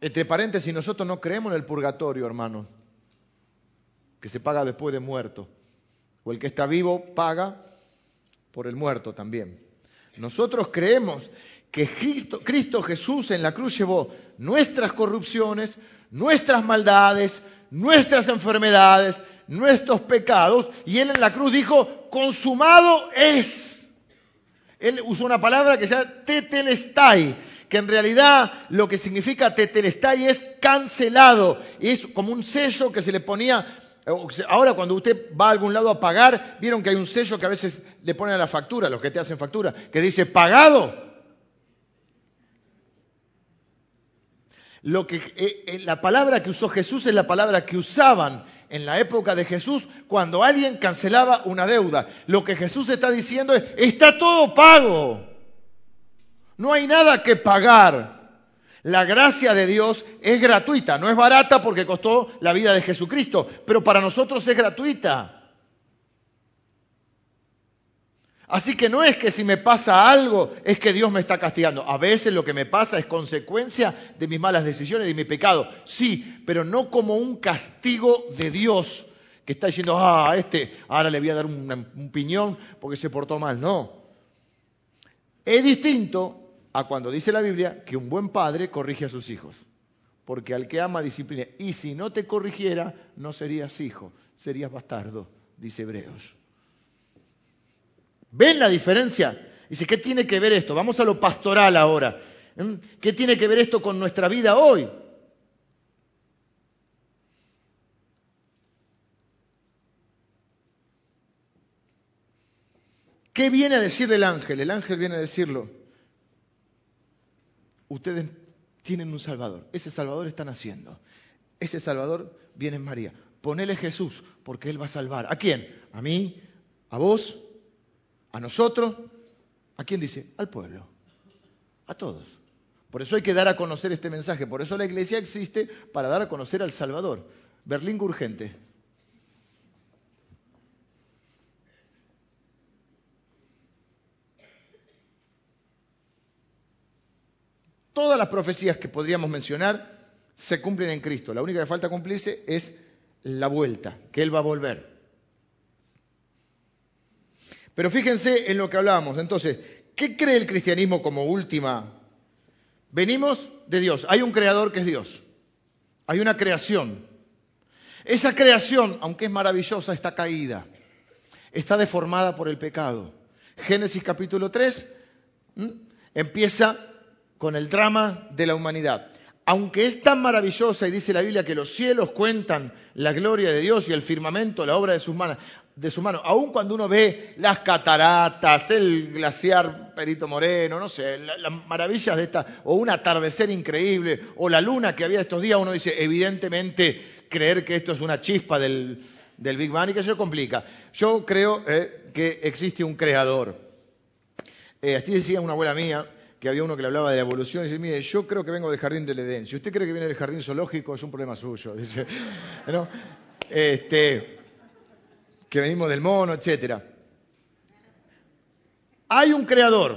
Entre paréntesis, nosotros no creemos en el purgatorio, hermano, que se paga después de muerto. O el que está vivo paga por el muerto también. Nosotros creemos que Cristo, Jesús en la cruz llevó nuestras corrupciones, nuestras maldades, nuestras enfermedades, nuestros pecados, y Él en la cruz dijo, consumado es. Él usó una palabra que se llama tetelestai, que en realidad lo que significa tetelestai es cancelado, es como un sello que se le ponía Ahora cuando usted va a algún lado a pagar, vieron que hay un sello que a veces le ponen a la factura, los que te hacen factura, que dice pagado. Lo que, eh, eh, la palabra que usó Jesús es la palabra que usaban en la época de Jesús cuando alguien cancelaba una deuda. Lo que Jesús está diciendo es, está todo pago. No hay nada que pagar. La gracia de Dios es gratuita, no es barata porque costó la vida de Jesucristo, pero para nosotros es gratuita. Así que no es que si me pasa algo es que Dios me está castigando. A veces lo que me pasa es consecuencia de mis malas decisiones, de mi pecado. Sí, pero no como un castigo de Dios que está diciendo, ah, este, ahora le voy a dar un, un piñón porque se portó mal. No. Es distinto a cuando dice la Biblia que un buen padre corrige a sus hijos. Porque al que ama disciplina. Y si no te corrigiera, no serías hijo, serías bastardo, dice Hebreos. ¿Ven la diferencia? Dice, ¿qué tiene que ver esto? Vamos a lo pastoral ahora. ¿Mm? ¿Qué tiene que ver esto con nuestra vida hoy? ¿Qué viene a decirle el ángel? El ángel viene a decirlo ustedes tienen un Salvador. Ese Salvador está naciendo. Ese Salvador viene en María. Ponele Jesús, porque Él va a salvar. ¿A quién? ¿A mí? ¿A vos? ¿A nosotros? ¿A quién dice? Al pueblo. A todos. Por eso hay que dar a conocer este mensaje. Por eso la iglesia existe para dar a conocer al Salvador. Berlín urgente. Todas las profecías que podríamos mencionar se cumplen en Cristo. La única que falta cumplirse es la vuelta, que Él va a volver. Pero fíjense en lo que hablábamos. Entonces, ¿qué cree el cristianismo como última? Venimos de Dios. Hay un creador que es Dios. Hay una creación. Esa creación, aunque es maravillosa, está caída. Está deformada por el pecado. Génesis capítulo 3 empieza con el drama de la humanidad. Aunque es tan maravillosa y dice la Biblia que los cielos cuentan la gloria de Dios y el firmamento, la obra de sus manos, de su mano, aun cuando uno ve las cataratas, el glaciar Perito Moreno, no sé, las maravillas de esta, o un atardecer increíble, o la luna que había estos días, uno dice, evidentemente, creer que esto es una chispa del, Big Bang y que se complica. Yo creo eh, que existe un creador. Eh, así decía una abuela mía, que había uno que le hablaba de la evolución y dice, mire, yo creo que vengo del jardín del Edén. Si usted cree que viene del jardín zoológico, es un problema suyo. (laughs) Dice, ¿no? Este, que venimos del mono, etc. Hay un creador,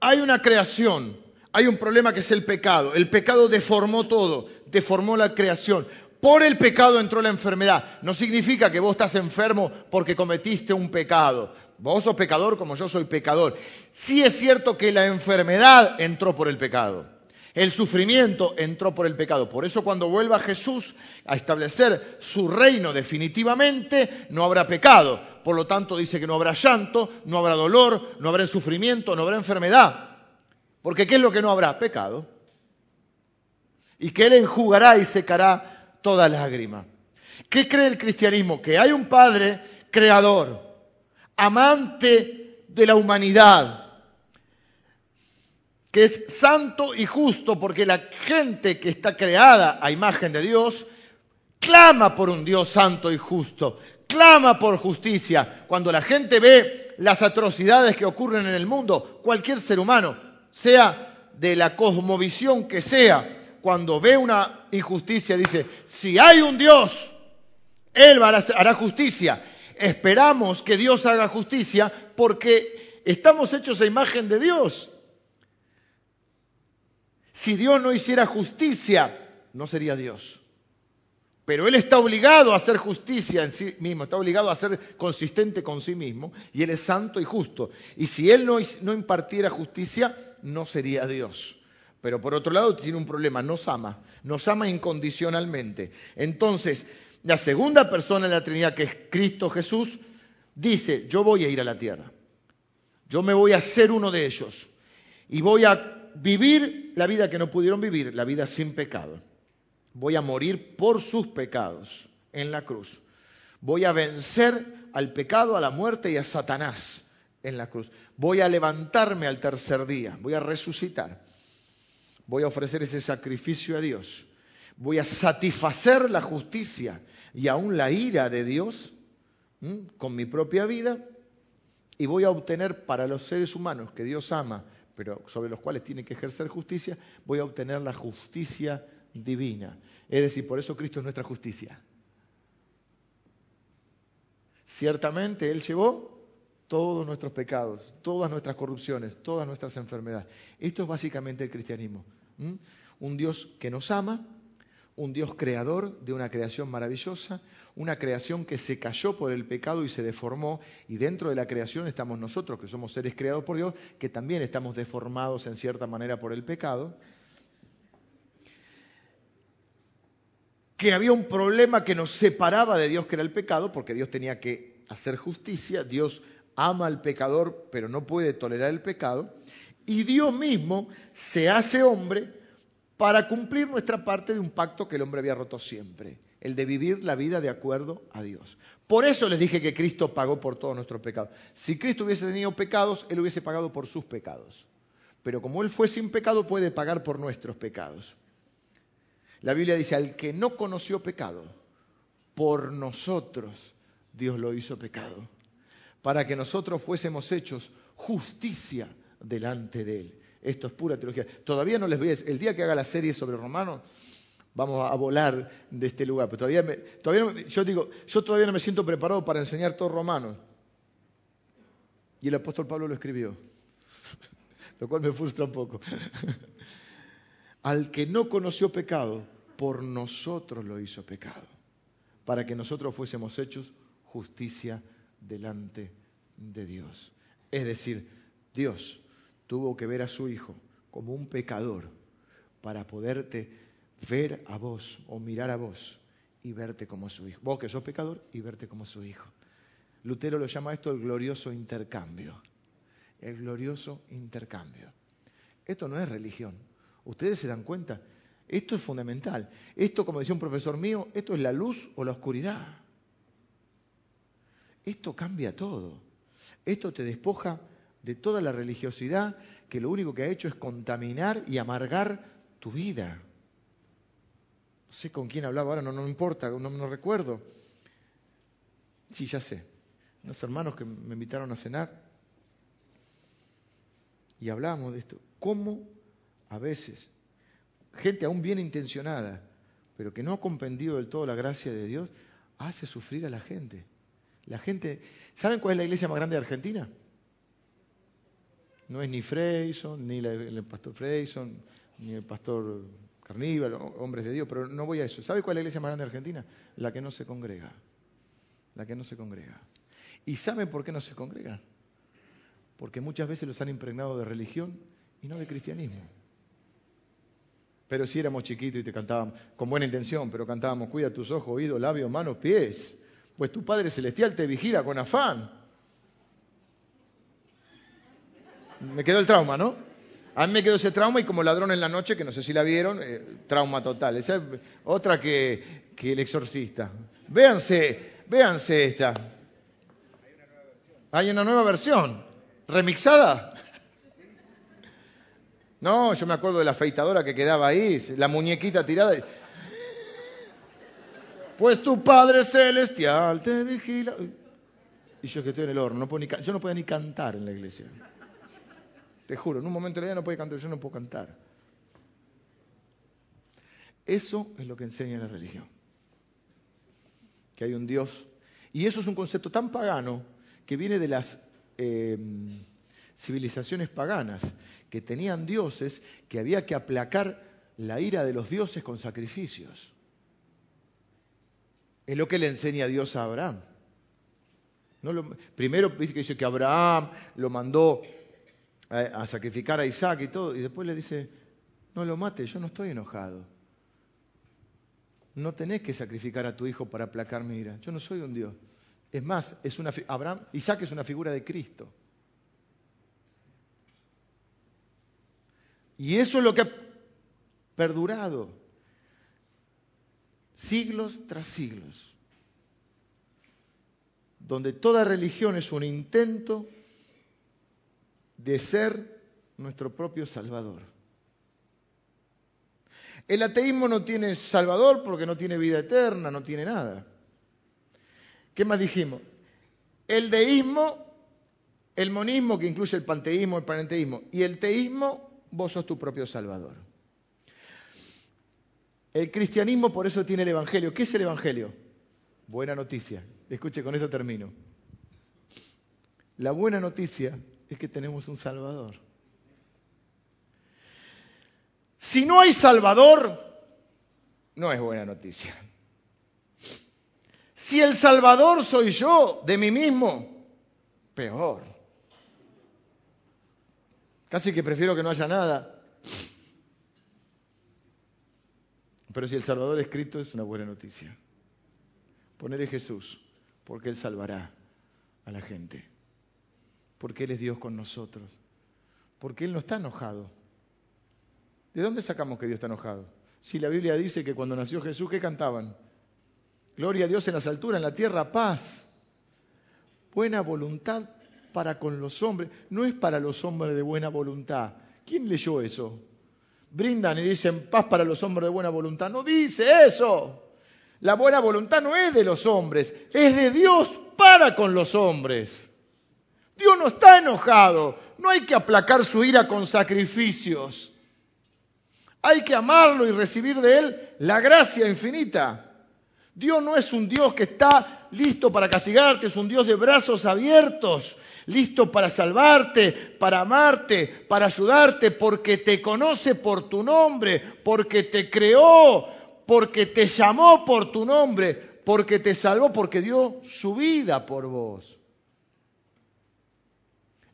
hay una creación, hay un problema que es el pecado. El pecado deformó todo, deformó la creación. Por el pecado entró la enfermedad. No significa que vos estás enfermo porque cometiste un pecado. Vos sos pecador como yo soy pecador. Sí es cierto que la enfermedad entró por el pecado. El sufrimiento entró por el pecado. Por eso cuando vuelva Jesús a establecer su reino definitivamente, no habrá pecado. Por lo tanto dice que no habrá llanto, no habrá dolor, no habrá sufrimiento, no habrá enfermedad. Porque ¿qué es lo que no habrá? Pecado. Y que Él enjugará y secará toda lágrima. ¿Qué cree el cristianismo? Que hay un Padre creador amante de la humanidad, que es santo y justo porque la gente que está creada a imagen de Dios clama por un Dios santo y justo, clama por justicia. Cuando la gente ve las atrocidades que ocurren en el mundo, cualquier ser humano, sea de la cosmovisión que sea, cuando ve una injusticia dice, si hay un Dios, Él hará justicia esperamos que Dios haga justicia porque estamos hechos a imagen de Dios. Si Dios no hiciera justicia, no sería Dios. Pero Él está obligado a hacer justicia en sí mismo, está obligado a ser consistente con sí mismo, y Él es santo y justo. Y si Él no, impartiera justicia, no sería Dios. Pero por otro lado tiene un problema, nos ama, nos ama incondicionalmente. Entonces, la segunda persona en la Trinidad, que es Cristo Jesús, dice, yo voy a ir a la tierra, yo me voy a ser uno de ellos y voy a vivir la vida que no pudieron vivir, la vida sin pecado voy a morir por sus pecados en la cruz. Voy a vencer al pecado, a la muerte y a Satanás en la cruz. Voy a levantarme al tercer día, voy a resucitar. Voy a ofrecer ese sacrificio a Dios. Voy a satisfacer la justicia y aún la ira de Dios con mi propia vida y voy a obtener para los seres humanos que Dios ama, pero sobre los cuales tiene que ejercer justicia, voy a obtener la justicia divina. Es decir, por eso Cristo es nuestra justicia. Ciertamente Él llevó todos nuestros pecados, todas nuestras corrupciones, todas nuestras enfermedades. Esto es básicamente el cristianismo. Un Dios que nos ama, un Dios creador de una creación maravillosa, una creación que se cayó por el pecado y se deformó, y dentro de la creación estamos nosotros, que somos seres creados por Dios, que también estamos deformados en cierta manera por el pecado, que había un problema que nos separaba de Dios, que era el pecado, porque Dios tenía que hacer justicia, Dios ama al pecador, pero no puede tolerar el pecado, y Dios mismo se hace hombre para cumplir nuestra parte de un pacto que el hombre había roto siempre, el de vivir la vida de acuerdo a Dios. Por eso les dije que Cristo pagó por todos nuestros pecados. Si Cristo hubiese tenido pecados, Él hubiese pagado por sus pecados. Pero como Él fue sin pecado, puede pagar por nuestros pecados. La Biblia dice, al que no conoció pecado, por nosotros Dios lo hizo pecado, para que nosotros fuésemos hechos justicia delante de Él. Esto es pura teología. Todavía no les voy a el día que haga la serie sobre Romanos, vamos a volar de este lugar. Pero todavía, todavía yo digo, yo todavía no me siento preparado para enseñar todo Romanos. Y el apóstol Pablo lo escribió, (laughs) lo cual me frustra un poco (laughs) al que no conoció pecado, por nosotros lo hizo pecado, para que nosotros fuésemos hechos justicia delante de Dios. Es decir, Dios tuvo que ver a su Hijo como un pecador para poderte ver a vos o mirar a vos y verte como su Hijo. Vos que sos pecador y verte como su Hijo. Lutero lo llama esto el glorioso intercambio. El glorioso intercambio. Esto no es religión, Ustedes se dan cuenta. Esto es fundamental. Esto, como decía un profesor mío, esto es la luz o la oscuridad. Esto cambia todo. Esto te despoja de toda la religiosidad que lo único que ha hecho es contaminar y amargar tu vida. No sé con quién hablaba ahora, no, no importa, no, recuerdo. Sí, ya sé. Unos hermanos que me invitaron a cenar y hablábamos de esto. ¿Cómo a veces, gente aún bien intencionada, pero que no ha comprendido del todo la gracia de Dios, hace sufrir a la gente. La gente, ¿saben cuál es la iglesia más grande de Argentina? No es ni Freyson, ni el pastor Freyson, ni el pastor Carníbal, hombres de Dios, pero no voy a eso. ¿Sabe cuál es la iglesia más grande de Argentina? La que no se congrega. La que no se congrega. ¿Y saben por qué no se congrega? Porque muchas veces los han impregnado de religión y no de cristianismo. Pero si éramos chiquitos y te cantábamos, con buena intención, pero cantábamos, cuida tus ojos, oídos, labios, manos, pies, pues tu Padre Celestial te vigila con afán. Me quedó el trauma, ¿no? A mí me quedó ese trauma y como ladrón en la noche, que no sé si la vieron, eh, trauma total. Esa es otra que, el exorcista. Véanse, véanse esta. Hay una nueva versión. ¿Remixada? No, yo me acuerdo de la afeitadora que quedaba ahí, la muñequita tirada. Pues tu Padre Celestial te vigila. Y yo que estoy en el horno, no puedo ni, yo no podía ni cantar en la iglesia. Te juro, en un momento de la vida no podía cantar, yo no puedo cantar. Eso es lo que enseña la religión. Que hay un Dios. Y eso es un concepto tan pagano que viene de las eh, civilizaciones paganas que tenían dioses que había que aplacar la ira de los dioses con sacrificios. Es lo que le enseña Dios a Abraham. No lo, primero dice que Abraham lo mandó a, sacrificar a Isaac y todo, y después le dice, no lo mate, yo no estoy enojado. No tenés que sacrificar a tu hijo para aplacar mi ira. Yo no soy un Dios. Es más, es una, Abraham, Isaac es una figura de Cristo. Y eso es lo que ha perdurado siglos tras siglos, donde toda religión es un intento de ser nuestro propio Salvador. El ateísmo no tiene Salvador porque no tiene vida eterna, no tiene nada. ¿Qué más dijimos? El deísmo, el monismo que incluye el panteísmo, el panenteísmo, y el teísmo, vos sos tu propio Salvador. El cristianismo por eso tiene el Evangelio. ¿Qué es el Evangelio? Buena noticia. Escuche, con eso termino. La buena noticia es que tenemos un Salvador. Si no hay Salvador, no es buena noticia. Si el Salvador soy yo de mí mismo, peor. Casi que prefiero que no haya nada. Pero si el Salvador es Cristo, es una buena noticia. Ponerle Jesús, porque Él salvará a la gente. Porque Él es Dios con nosotros. Porque Él no está enojado. ¿De dónde sacamos que Dios está enojado? Si la Biblia dice que cuando nació Jesús, ¿qué cantaban? Gloria a Dios en las alturas, en la tierra, paz. Buena voluntad para con los hombres. No es para los hombres de buena voluntad. ¿Quién leyó eso? brindan y dicen paz para los hombres de buena voluntad. No dice eso. La buena voluntad no es de los hombres, es de Dios para con los hombres. Dios no está enojado, no hay que aplacar su ira con sacrificios. Hay que amarlo y recibir de Él la gracia infinita. Dios no es un Dios que está listo para castigarte, es un Dios de brazos abiertos, listo para salvarte, para amarte, para ayudarte, porque te conoce por tu nombre, porque te creó, porque te llamó por tu nombre, porque te salvó, porque dio su vida por vos.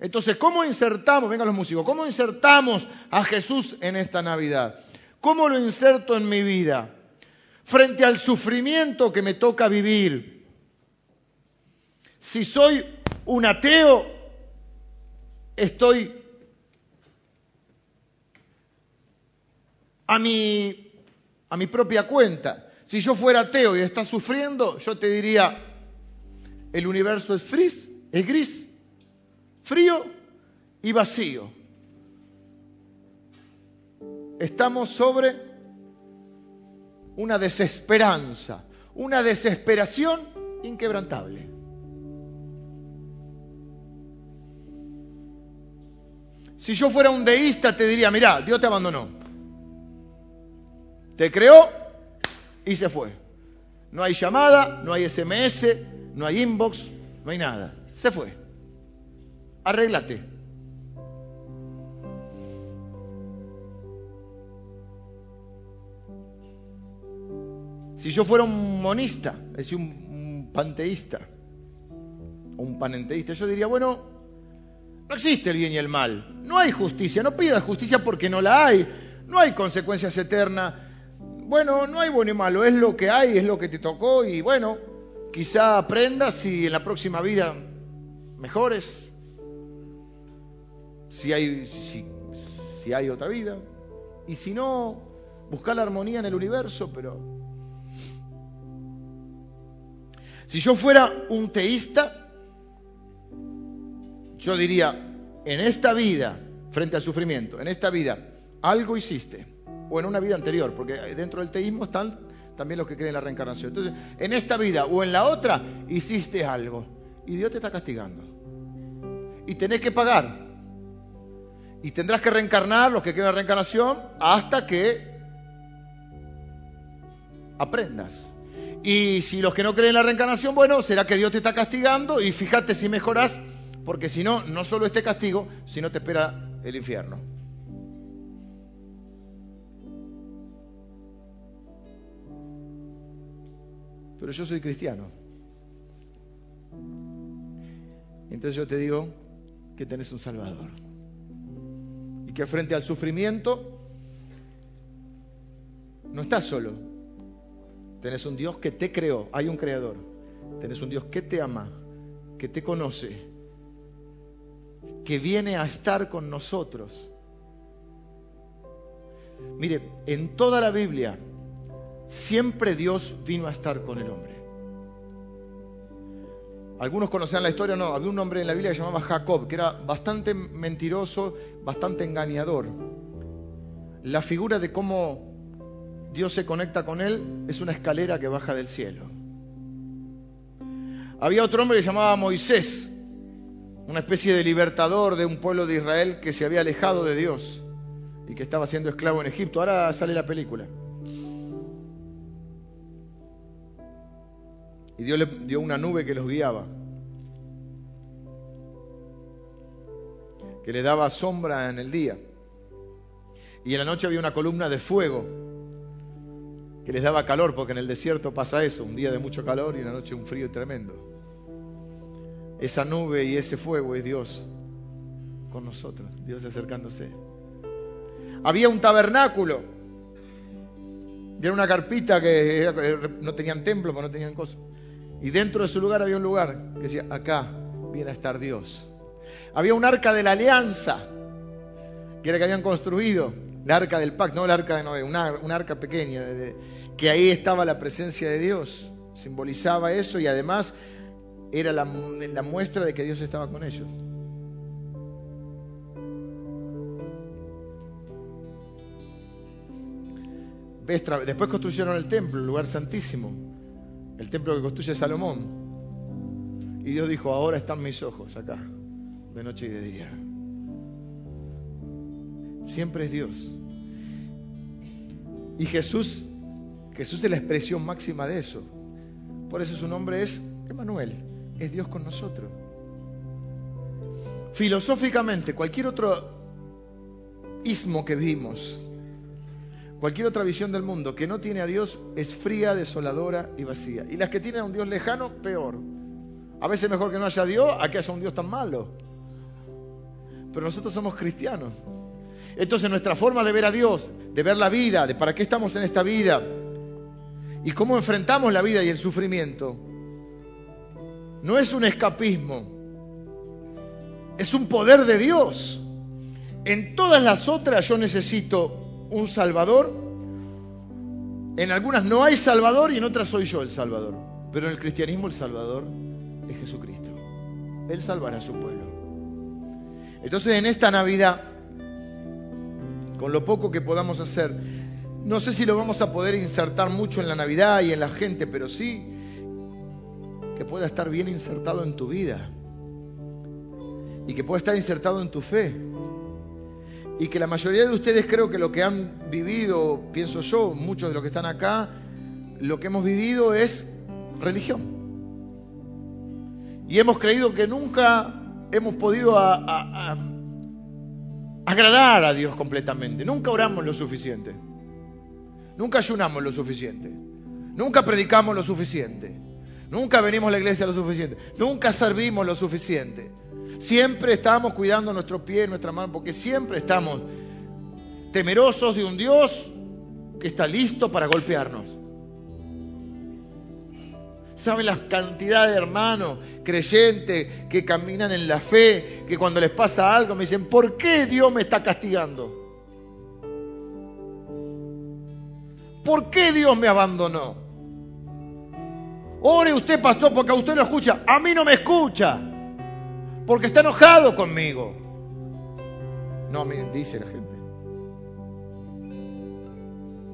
Entonces, ¿cómo insertamos, vengan los músicos, cómo insertamos a Jesús en esta Navidad? ¿Cómo lo inserto en mi vida? Frente al sufrimiento que me toca vivir. Si soy un ateo, estoy a mi, a mi propia cuenta. Si yo fuera ateo y está sufriendo, yo te diría, el universo es frizz, es gris, frío y vacío. Estamos sobre una desesperanza, una desesperación inquebrantable. Si yo fuera un deísta, te diría, mira, Dios te abandonó. Te creó y se fue. No hay llamada, no hay SMS, no hay inbox, no hay nada. Se fue. Arréglate. Si yo fuera un monista, es decir, un, panteísta, o un panenteísta, yo diría, bueno, no existe el bien y el mal. No hay justicia. No pidas justicia porque no la hay. No hay consecuencias eternas. Bueno, no hay bueno y malo. Es lo que hay, es lo que te tocó. Y bueno, quizá aprendas y en la próxima vida mejores. Si hay, si, hay otra vida. Y si no, buscar la armonía en el universo, pero... Si yo fuera un teísta, yo diría, en esta vida, frente al sufrimiento, en esta vida, algo hiciste, o en una vida anterior, porque dentro del teísmo están también los que creen en la reencarnación. Entonces, en esta vida o en la otra, hiciste algo, y Dios te está castigando. Y tenés que pagar. Y tendrás que reencarnar los que quieran reencarnación hasta que aprendas. Y si los que no creen en la reencarnación, bueno, será que Dios te está castigando y fíjate si mejorás, porque si no, no solo este castigo, sino te espera el infierno. Pero yo soy cristiano. Entonces yo te digo que tenés un Salvador. Que frente al sufrimiento no estás solo. Tenés un Dios que te creó, hay un creador. Tenés un Dios que te ama, que te conoce, que viene a estar con nosotros. Mire, en toda la Biblia siempre Dios vino a estar con el hombre. Algunos conocían la historia, no, había un hombre en la Biblia que se llamaba Jacob, que era bastante mentiroso, bastante engañador. La figura de cómo Dios se conecta con él es una escalera que baja del cielo. Había otro hombre que se llamaba Moisés, una especie de libertador de un pueblo de Israel que se había alejado de Dios y que estaba siendo esclavo en Egipto. Ahora sale la película. Y Dios le dio una nube que los guiaba, que le daba sombra en el día. Y en la noche había una columna de fuego que les daba calor, porque en el desierto pasa eso, un día de mucho calor y una noche un frío tremendo. Esa nube y ese fuego es Dios con nosotros, Dios acercándose. Había un tabernáculo, y era una carpita que no tenían templo, pero no tenían cosas. Y dentro de su lugar había un lugar que decía, acá viene a estar Dios. Había un arca de la alianza, que era que habían construido, la arca del pacto, no el arca de Noé, una, arca pequeña, que ahí estaba la presencia de Dios, simbolizaba eso y además era la, la muestra de que Dios estaba con ellos. Después construyeron el templo, el lugar santísimo el templo que construye Salomón. Y Dios dijo, ahora están mis ojos acá, de noche y de día. Siempre es Dios. Y Jesús, Jesús es la expresión máxima de eso. Por eso su nombre es Emanuel, es Dios con nosotros. Filosóficamente, cualquier otro ismo que vimos, Cualquier otra visión del mundo que no tiene a Dios es fría, desoladora y vacía. Y las que tienen a un Dios lejano, peor. A veces mejor que no haya Dios a que haya un Dios tan malo. Pero nosotros somos cristianos. Entonces nuestra forma de ver a Dios, de ver la vida, de para qué estamos en esta vida y cómo enfrentamos la vida y el sufrimiento, no es un escapismo, es un poder de Dios. En todas las otras yo necesito un Salvador. En algunas no hay Salvador y en otras soy yo el Salvador. Pero en el cristianismo el Salvador es Jesucristo. Él salvará a su pueblo. Entonces en esta Navidad, con lo poco que podamos hacer, no sé si lo vamos a poder insertar mucho en la Navidad y en la gente, pero sí que pueda estar bien insertado en tu vida y que pueda estar insertado en tu fe y que la mayoría de ustedes creo que lo que han vivido, pienso yo, muchos de los que están acá, lo que hemos vivido es religión. Y hemos creído que nunca hemos podido agradar a Dios completamente. Nunca oramos lo suficiente. Nunca ayunamos lo suficiente. Nunca predicamos lo suficiente. Nunca venimos a la iglesia lo suficiente. Nunca servimos lo suficiente. Siempre estamos cuidando nuestro pie, nuestra mano, porque siempre estamos temerosos de un Dios que está listo para golpearnos. ¿Saben la cantidad de hermanos creyentes que caminan en la fe, que cuando les pasa algo me dicen, ¿por qué Dios me está castigando? ¿Por qué Dios me abandonó? Ore usted, pastor, porque a usted lo escucha. A mí no me escucha porque está enojado conmigo. No, dice la gente.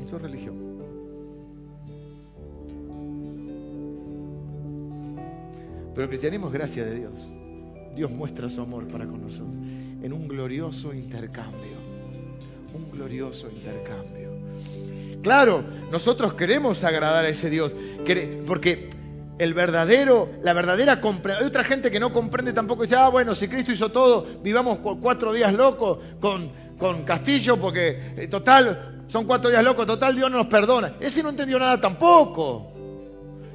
Eso es religión. Pero el cristianismo es gracia de Dios. Dios muestra su amor para con nosotros en un glorioso intercambio. Un glorioso intercambio. Claro, nosotros queremos agradar a ese Dios, porque el verdadero, la verdadera comprensión. Hay otra gente que no comprende tampoco dice, ah, bueno, si Cristo hizo todo, vivamos cuatro días locos con, Castillo, porque eh, total, son cuatro días locos, total Dios no nos perdona. Ese no entendió nada tampoco.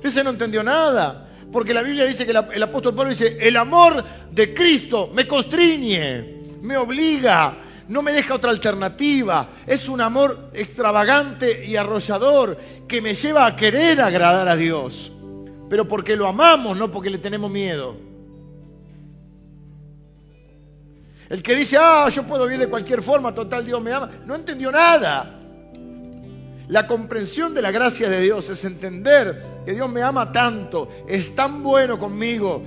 Ese no entendió nada. Porque la Biblia dice que el apóstol Pablo dice, el amor de Cristo me constriñe, me obliga, no me deja otra alternativa. Es un amor extravagante y arrollador que me lleva a querer agradar a Dios. Pero porque lo amamos, no porque le tenemos miedo. El que dice, ah, yo puedo vivir de cualquier forma, total Dios me ama, no entendió nada. La comprensión de la gracia de Dios es entender que Dios me ama tanto, es tan bueno conmigo,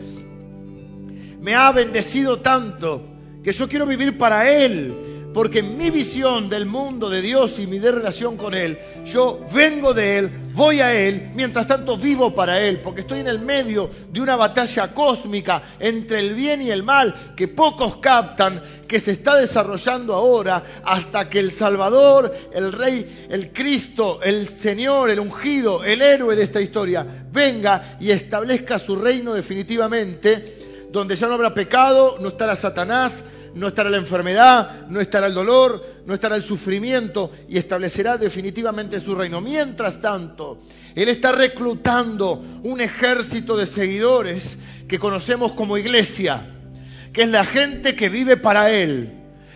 me ha bendecido tanto, que yo quiero vivir para Él, porque mi visión del mundo de Dios y mi relación con Él, yo vengo de Él, voy a Él, mientras tanto vivo para Él, porque estoy en el medio de una batalla cósmica entre el bien y el mal que pocos captan, que se está desarrollando ahora hasta que el Salvador, el Rey, el Cristo, el Señor, el ungido, el héroe de esta historia, venga y establezca su reino definitivamente, donde ya no habrá pecado, no estará Satanás, no estará la enfermedad, no estará el dolor, no estará el sufrimiento y establecerá definitivamente su reino. Mientras tanto, Él está reclutando un ejército de seguidores que conocemos como iglesia, que es la gente que vive para Él,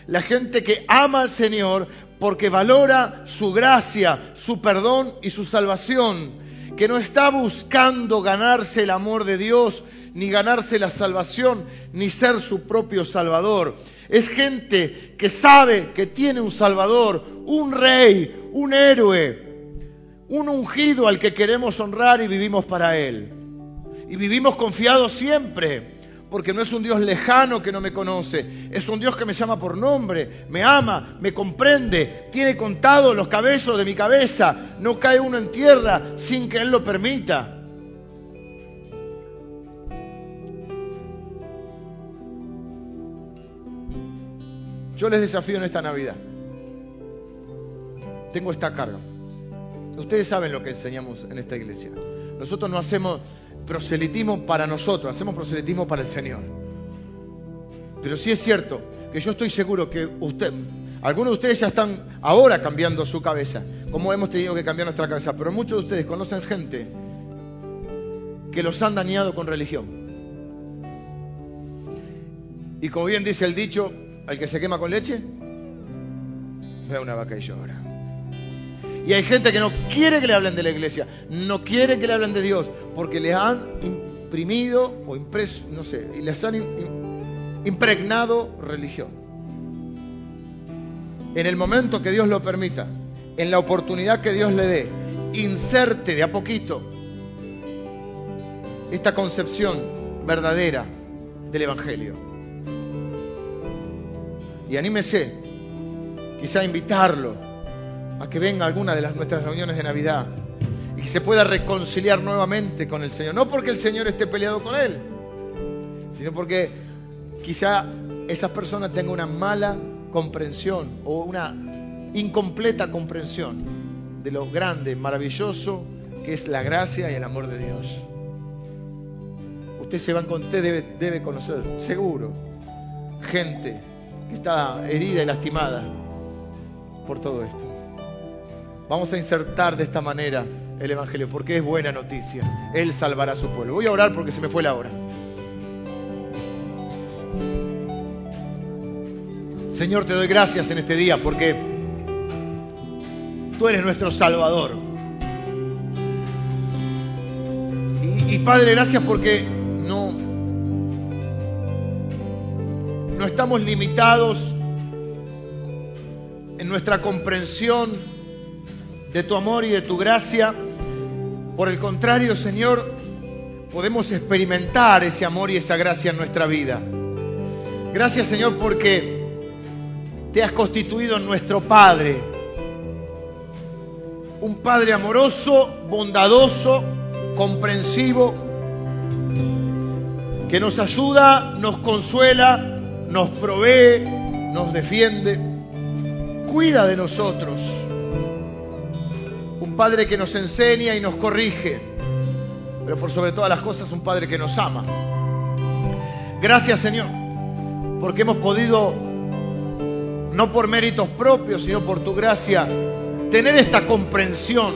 la gente que ama al Señor porque valora su gracia, su perdón y su salvación, que no está buscando ganarse el amor de Dios, ni ganarse la salvación, ni ser su propio Salvador. Es gente que sabe que tiene un Salvador, un rey, un héroe, un ungido al que queremos honrar y vivimos para Él. Y vivimos confiados siempre, porque no es un Dios lejano que no me conoce, es un Dios que me llama por nombre, me ama, me comprende, tiene contados los cabellos de mi cabeza, no cae uno en tierra sin que Él lo permita. Yo les desafío en esta Navidad. Tengo esta carga. Ustedes saben lo que enseñamos en esta iglesia. Nosotros no hacemos proselitismo para nosotros, hacemos proselitismo para el Señor. Pero sí es cierto que yo estoy seguro que usted, algunos de ustedes ya están ahora cambiando su cabeza, como hemos tenido que cambiar nuestra cabeza, pero muchos de ustedes conocen gente que los han dañado con religión. Y como bien dice el dicho, al que se quema con leche, ve a una vaca y llora. Y hay gente que no quiere que le hablen de la iglesia, no quiere que le hablen de Dios, porque les han imprimido o impreso, no sé, y les han impregnado religión. En el momento que Dios lo permita, en la oportunidad que Dios le dé, inserte de a poquito esta concepción verdadera del Evangelio y anímese quizá a invitarlo a que venga a alguna de las nuestras reuniones de Navidad y que se pueda reconciliar nuevamente con el Señor. No porque el Señor esté peleado con él, sino porque quizá esa persona tenga una mala comprensión o una incompleta comprensión de lo grande, maravilloso que es la gracia y el amor de Dios. Usted se va con usted debe, debe conocer, seguro, gente que está herida y lastimada por todo esto. Vamos a insertar de esta manera el Evangelio, porque es buena noticia. Él salvará a su pueblo. Voy a orar porque se me fue la hora. Señor, te doy gracias en este día porque tú eres nuestro Salvador. Y, y Padre, gracias porque no, no estamos limitados en nuestra comprensión de tu amor y de tu gracia. Por el contrario, Señor, podemos experimentar ese amor y esa gracia en nuestra vida. Gracias, Señor, porque te has constituido en nuestro Padre. Un Padre amoroso, bondadoso, comprensivo, que nos ayuda, nos consuela nos provee, nos defiende, cuida de nosotros. Un Padre que nos enseña y nos corrige, pero por sobre todas las cosas un Padre que nos ama. Gracias Señor, porque hemos podido, no por méritos propios, sino por tu gracia, tener esta comprensión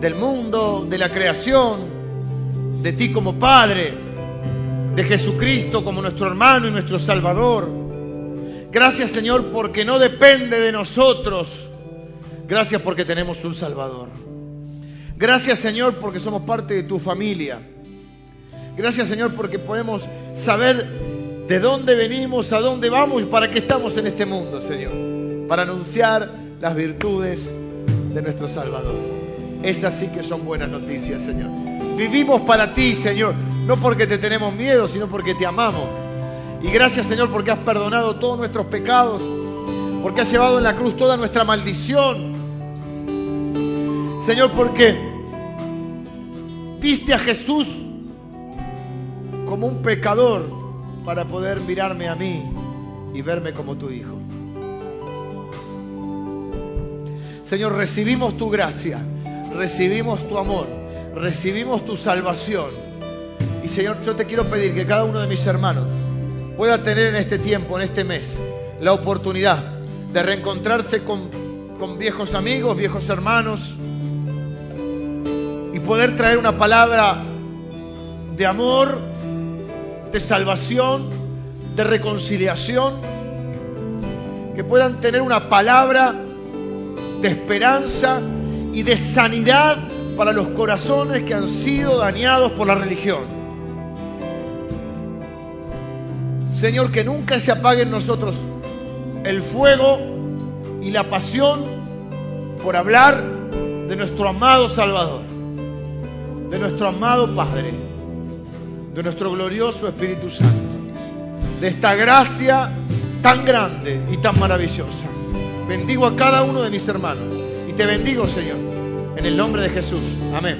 del mundo, de la creación, de ti como Padre, de Jesucristo como nuestro hermano y nuestro Salvador. Gracias Señor porque no depende de nosotros. Gracias porque tenemos un Salvador. Gracias Señor porque somos parte de tu familia. Gracias Señor porque podemos saber de dónde venimos, a dónde vamos y para qué estamos en este mundo, Señor. Para anunciar las virtudes de nuestro Salvador. Esas sí que son buenas noticias, Señor. Vivimos para ti, Señor, no porque te tenemos miedo, sino porque te amamos. Y gracias, Señor, porque has perdonado todos nuestros pecados, porque has llevado en la cruz toda nuestra maldición. Señor, porque viste a Jesús como un pecador para poder mirarme a mí y verme como tu hijo. Señor, recibimos tu gracia, recibimos tu amor, recibimos tu salvación. Y Señor, yo te quiero pedir que cada uno de mis hermanos pueda tener en este tiempo, en este mes, la oportunidad de reencontrarse con, viejos amigos, viejos hermanos, y poder traer una palabra de amor, de salvación, de reconciliación, que puedan tener una palabra de esperanza y de sanidad para los corazones que han sido dañados por la religión. Señor, que nunca se apague en nosotros el fuego y la pasión por hablar de nuestro amado Salvador, de nuestro amado Padre, de nuestro glorioso Espíritu Santo, de esta gracia tan grande y tan maravillosa. Bendigo a cada uno de mis hermanos te bendigo, Señor, en el nombre de Jesús. Amén.